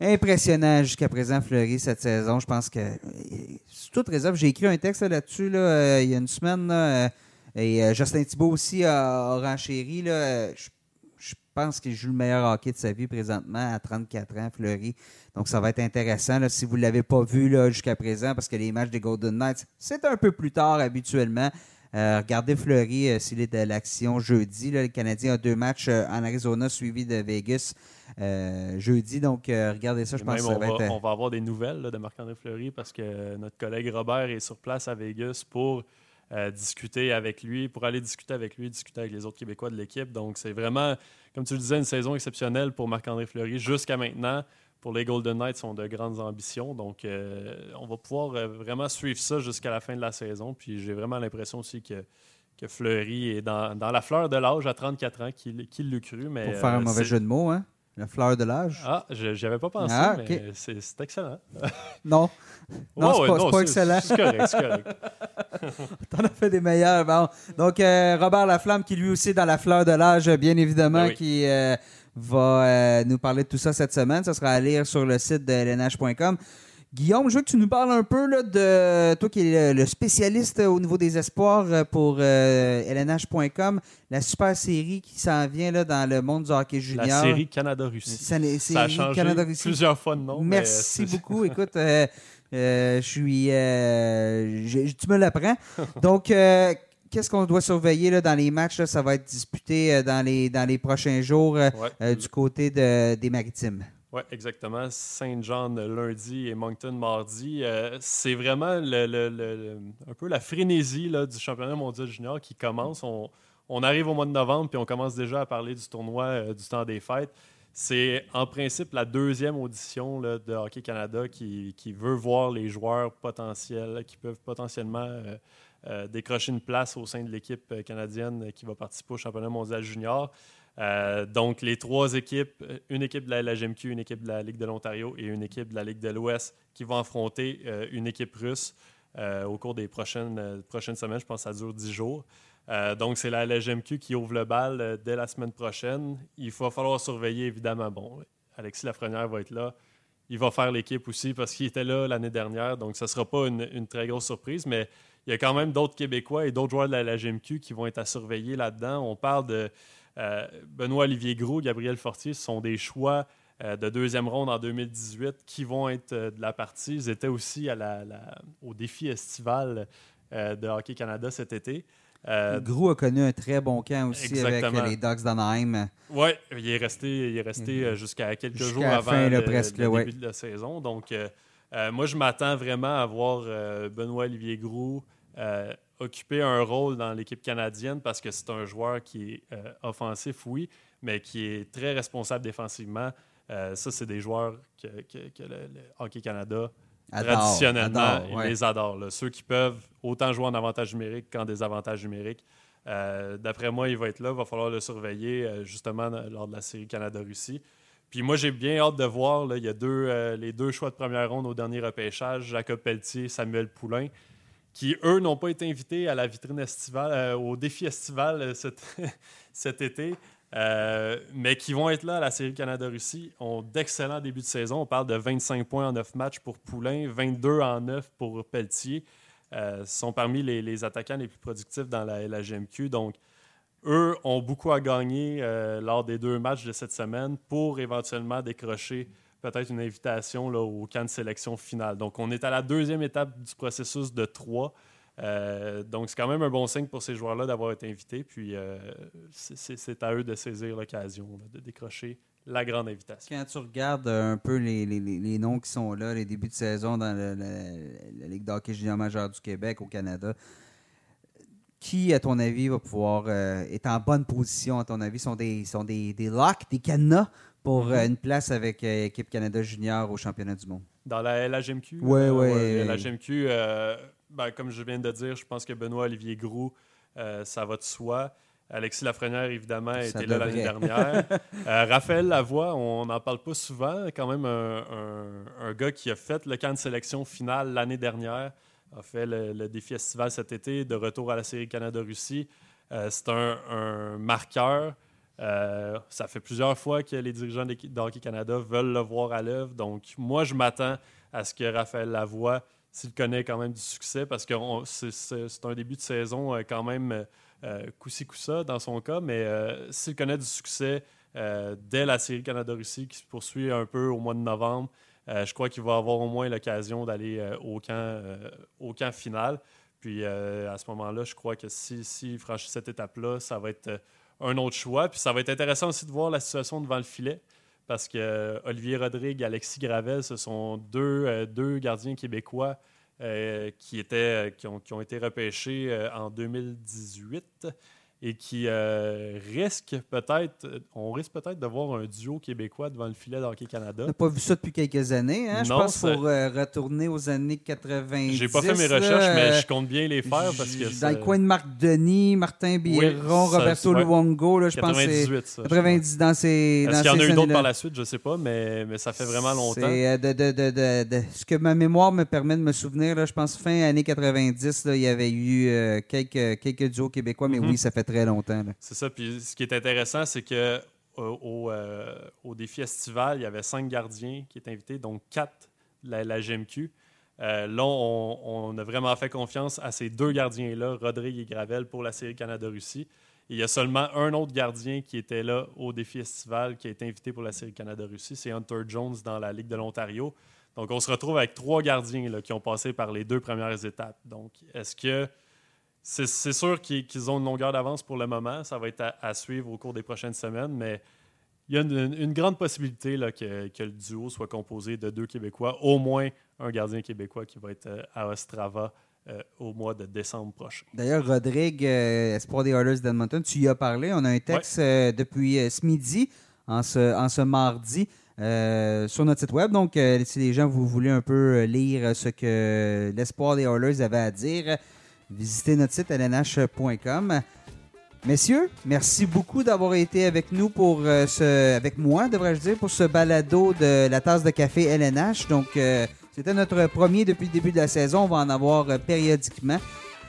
impressionnant jusqu'à présent, Fleury, cette saison. Je pense que, sous toute réserve, j'ai écrit un texte là, là-dessus là, euh, il y a une semaine. euh, et euh, Justin Thibault aussi a, renchéri. Je pense qu'il joue le meilleur hockey de sa vie présentement à 34 ans, Fleury. Donc, ça va être intéressant si vous ne l'avez pas vu jusqu'à présent, parce que les matchs des Golden Knights, c'est un peu plus tard habituellement. Euh, regardez Fleury euh, s'il est de l'action jeudi. Là, le Canadien a deux matchs euh, en Arizona suivis de Vegas jeudi. Donc, regardez ça, je Et pense que ça on, va va, être. on va avoir des nouvelles là, de Marc-André Fleury parce que notre collègue Robert est sur place à Vegas pour discuter avec lui, pour aller discuter avec lui, discuter avec les autres Québécois de l'équipe. Donc, c'est vraiment, comme tu le disais, une saison exceptionnelle pour Marc-André Fleury jusqu'à maintenant. Pour les Golden Knights, sont de grandes ambitions. Donc, euh, on va pouvoir euh, vraiment suivre ça jusqu'à la fin de la saison. Puis, j'ai vraiment l'impression aussi que, que Fleury est dans, dans la fleur de l'âge à 34 ans, qu'il qu'il l'a cru. Mais, pour faire un euh, mauvais jeu de mots, hein? La fleur de l'âge? Ah, je n'y avais pas pensé, Ah, mais ok. c'est excellent. Non. Non, c'est pas- ouais, pas excellent. C'est correct, c'est correct. T'en as fait des meilleurs. Bon. Donc, euh, Robert Laflamme, qui lui aussi est dans la fleur de l'âge, bien évidemment, Ben oui. qui euh, va euh, nous parler de tout ça cette semaine. Ça sera à lire sur le site de lnh.com. Guillaume, je veux que tu nous parles un peu là, de toi qui es le, spécialiste au niveau des espoirs euh, pour euh, lnh.com, la super série qui s'en vient là, dans le monde du hockey junior. La série Canada-Russie. Ça, a changé plusieurs fois de nom. Merci beaucoup. Écoute, euh, euh, je suis. tu me l'apprends. Donc, euh, qu'est-ce qu'on doit surveiller là, dans les matchs? là? Ça va être disputé euh, dans, les, dans les prochains jours euh, Ouais. euh, du côté de- des maritimes. Oui, exactement. Saint-Jean lundi et Moncton mardi. Euh, c'est vraiment le, le- le- un peu la frénésie là, du championnat mondial junior qui commence. On, on arrive au mois de novembre puis on commence déjà à parler du tournoi euh, du temps des fêtes. C'est en principe la deuxième audition là, de Hockey Canada qui, qui veut voir les joueurs potentiels qui peuvent potentiellement euh, décrocher une place au sein de l'équipe euh, canadienne qui va participer au championnat mondial junior. Euh, donc, les trois équipes, euh, une équipe de la LHMQ, une équipe de la Ligue de l'Ontario et une équipe de la Ligue de l'Ouest qui vont affronter euh, une équipe russe euh, au cours des prochaines, euh, prochaines semaines. Je pense que ça dure 10 jours. Euh, donc, c'est la LHMQ qui ouvre le bal euh, dès la semaine prochaine. Il va falloir surveiller, évidemment. Bon, Alexis Lafrenière va être là. Il va faire l'équipe aussi parce qu'il était là l'année dernière. Donc, ce ne sera pas une, une très grosse surprise, mais il y a quand même d'autres Québécois et d'autres joueurs de la LHMQ qui vont être à surveiller là-dedans. On parle de euh, Benoît-Olivier Gros, Gabriel Fortier, ce sont des choix euh, de deuxième ronde en 2018 qui vont être euh, de la partie. Ils étaient aussi à la, la- au défi estival de Hockey Canada cet été. Grou a connu un très bon camp aussi Exactement. avec les Ducks d'Anaheim. Oui, il est resté, il est resté euh, jusqu'à quelques jours avant fin, le, presque, le là, ouais. début de la saison. Donc, moi, je m'attends vraiment à voir euh, Benoît-Olivier Groux euh, occuper un rôle dans l'équipe canadienne parce que c'est un joueur qui est euh, offensif, oui, mais qui est très responsable défensivement. Euh, ça, c'est des joueurs que, que- que le, le Hockey Canada Adore, traditionnellement, adore, ouais. les adorent. là. Ceux qui peuvent autant jouer en avantage numérique qu'en désavantage numérique. D'après moi, il va être là. Il va falloir le surveiller justement lors de la série Canada-Russie. Puis moi, j'ai bien hâte de voir. là, il y a deux, les deux choix de première ronde au dernier repêchage, Jacob Pelletier, Samuel Poulain, qui, eux, n'ont pas été invités à la vitrine estivale, euh, au défi estival euh, cet, été. Euh, mais qui vont être là à la série Canada-Russie, ont d'excellents débuts de saison. On parle de 25 points en 9 matchs pour Poulain, 22 en 9 pour Pelletier. Euh, sont parmi les, attaquants les plus productifs dans la LHGMQ. Donc, eux ont beaucoup à gagner lors des deux matchs de cette semaine pour éventuellement décrocher peut-être une invitation au camp de sélection finale. Donc, on est à la deuxième étape du processus de trois. Euh, donc, c'est quand même un bon signe pour ces joueurs-là d'avoir été invités. Puis, euh, c'est- à eux de saisir l'occasion de décrocher la grande invitation. Quand tu regardes euh, un peu les, noms qui sont là, les débuts de saison dans la Ligue d'hockey junior majeur du Québec au Canada, qui, à ton avis, va pouvoir euh, est en bonne position, à ton avis, sont des, sont des, des locks, des cadenas? Pour Mhm. euh, une place avec euh, l'équipe Canada junior au championnat du monde? Dans la LHMQ? Ouais, euh, ouais. La LHMQ, euh, ben, comme je viens de dire, je pense que Benoît-Olivier Groux, euh, ça va de soi. Alexis Lafrenière, évidemment, Ça était là l'année dernière. Euh, Raphaël Lavoie, on n'en parle pas souvent. Quand même un, un- un gars qui a fait le camp de sélection finale l'année dernière, a fait le, le défi estival cet été, de retour à la série Canada-Russie. Euh, c'est un, un marqueur. Euh, ça fait plusieurs fois que les dirigeants de l'équipe de Hockey Canada veulent le voir à l'œuvre. Donc, moi, je m'attends à ce que Raphaël Lavoie, s'il connaît quand même du succès, parce que c'est- un début de saison euh, quand même euh, coup-ci, coup-ça dans son cas, mais euh, s'il connaît du succès dès la série Canada-Russie qui se poursuit un peu au mois de novembre, je crois qu'il va avoir au moins l'occasion d'aller au, camp, final. Puis à ce moment-là, je crois que si, si franchit cette étape-là, ça va être un autre choix. Puis ça va être intéressant aussi de voir la situation devant le filet. Parce que euh, Olivier Rodrigue, Alexis Gravel, ce sont deux, euh, deux gardiens québécois euh, qui, étaient, qui, ont, qui ont été repêchés en 2018 et qui euh, risquent peut-être, on risque peut-être de voir un duo québécois devant le filet d'Hockey Canada. On n'a pas vu ça depuis quelques années. Hein? Je Non, pense qu'il ça- faut euh, retourner aux années 90. J'ai pas fait mes là, recherches, mais euh, je compte bien les faire parce que Dans le coin de Marc Denis, Martin Biron, ça, Roberto ouais. Luongo, là, je pense que c'est 98. ça, je 90 dans ces Est-ce qu'il y en a eu d'autres par la suite? Je sais pas, mais, mais ça fait vraiment longtemps. Euh, de, de- de- ce que ma mémoire me permet de me souvenir, là, je pense fin années 90, là, il y avait eu euh, quelques, quelques duos québécois, mais Mhm. oui, ça fait très longtemps. C'est ça. Puis ce qui est intéressant, c'est que euh, au, euh, au défi estival, il y avait cinq gardiens qui étaient invités, donc quatre la, la GMQ. Euh, là, on, on a vraiment fait confiance à ces deux gardiens-là, Rodrigue et Gravel, pour la série Canada-Russie. Il y a seulement un autre gardien qui était là au défi estival, qui a été invité pour la série Canada-Russie. C'est Hunter Jones dans la Ligue de l'Ontario. Donc, on se retrouve avec trois gardiens là, qui ont passé par les deux premières étapes. Donc, est-ce que c'est sûr qu'ils ont une longueur d'avance pour le moment. Ça va être à, à suivre au cours des prochaines semaines, mais il y a une, une grande possibilité là, que, que le duo soit composé de deux Québécois, au moins un gardien québécois qui va être euh, à Ostrava euh, au mois de décembre prochain. D'ailleurs, Rodrigue, euh, espoir des Oilers d'Edmonton, tu y as parlé. On a un texte euh, depuis ce midi, en ce, en ce mardi, euh, sur notre site web. Donc, euh, si les gens vous voulez un peu lire ce que l'espoir des Oilers avait à dire, visitez notre site lnh.com. Messieurs, merci beaucoup d'avoir été avec nous pour euh, ce, avec moi, devrais-je dire, pour ce balado de la tasse de café LNH. Donc, euh, c'était notre premier depuis le début de la saison. On va en avoir euh, périodiquement.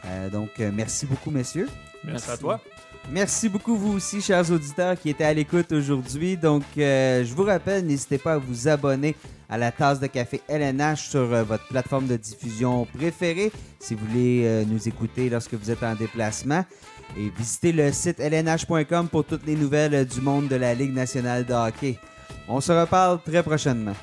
Euh, donc, merci beaucoup, messieurs. Merci, Merci. à toi. Merci beaucoup, vous aussi, chers auditeurs qui étaient à l'écoute aujourd'hui. Donc, euh, je vous rappelle, n'hésitez pas à vous abonner à la tasse de café LNH sur euh, votre plateforme de diffusion préférée si vous voulez euh, nous écouter lorsque vous êtes en déplacement. Et visitez le site lnh.com pour toutes les nouvelles du monde de la Ligue nationale de hockey. On se reparle très prochainement.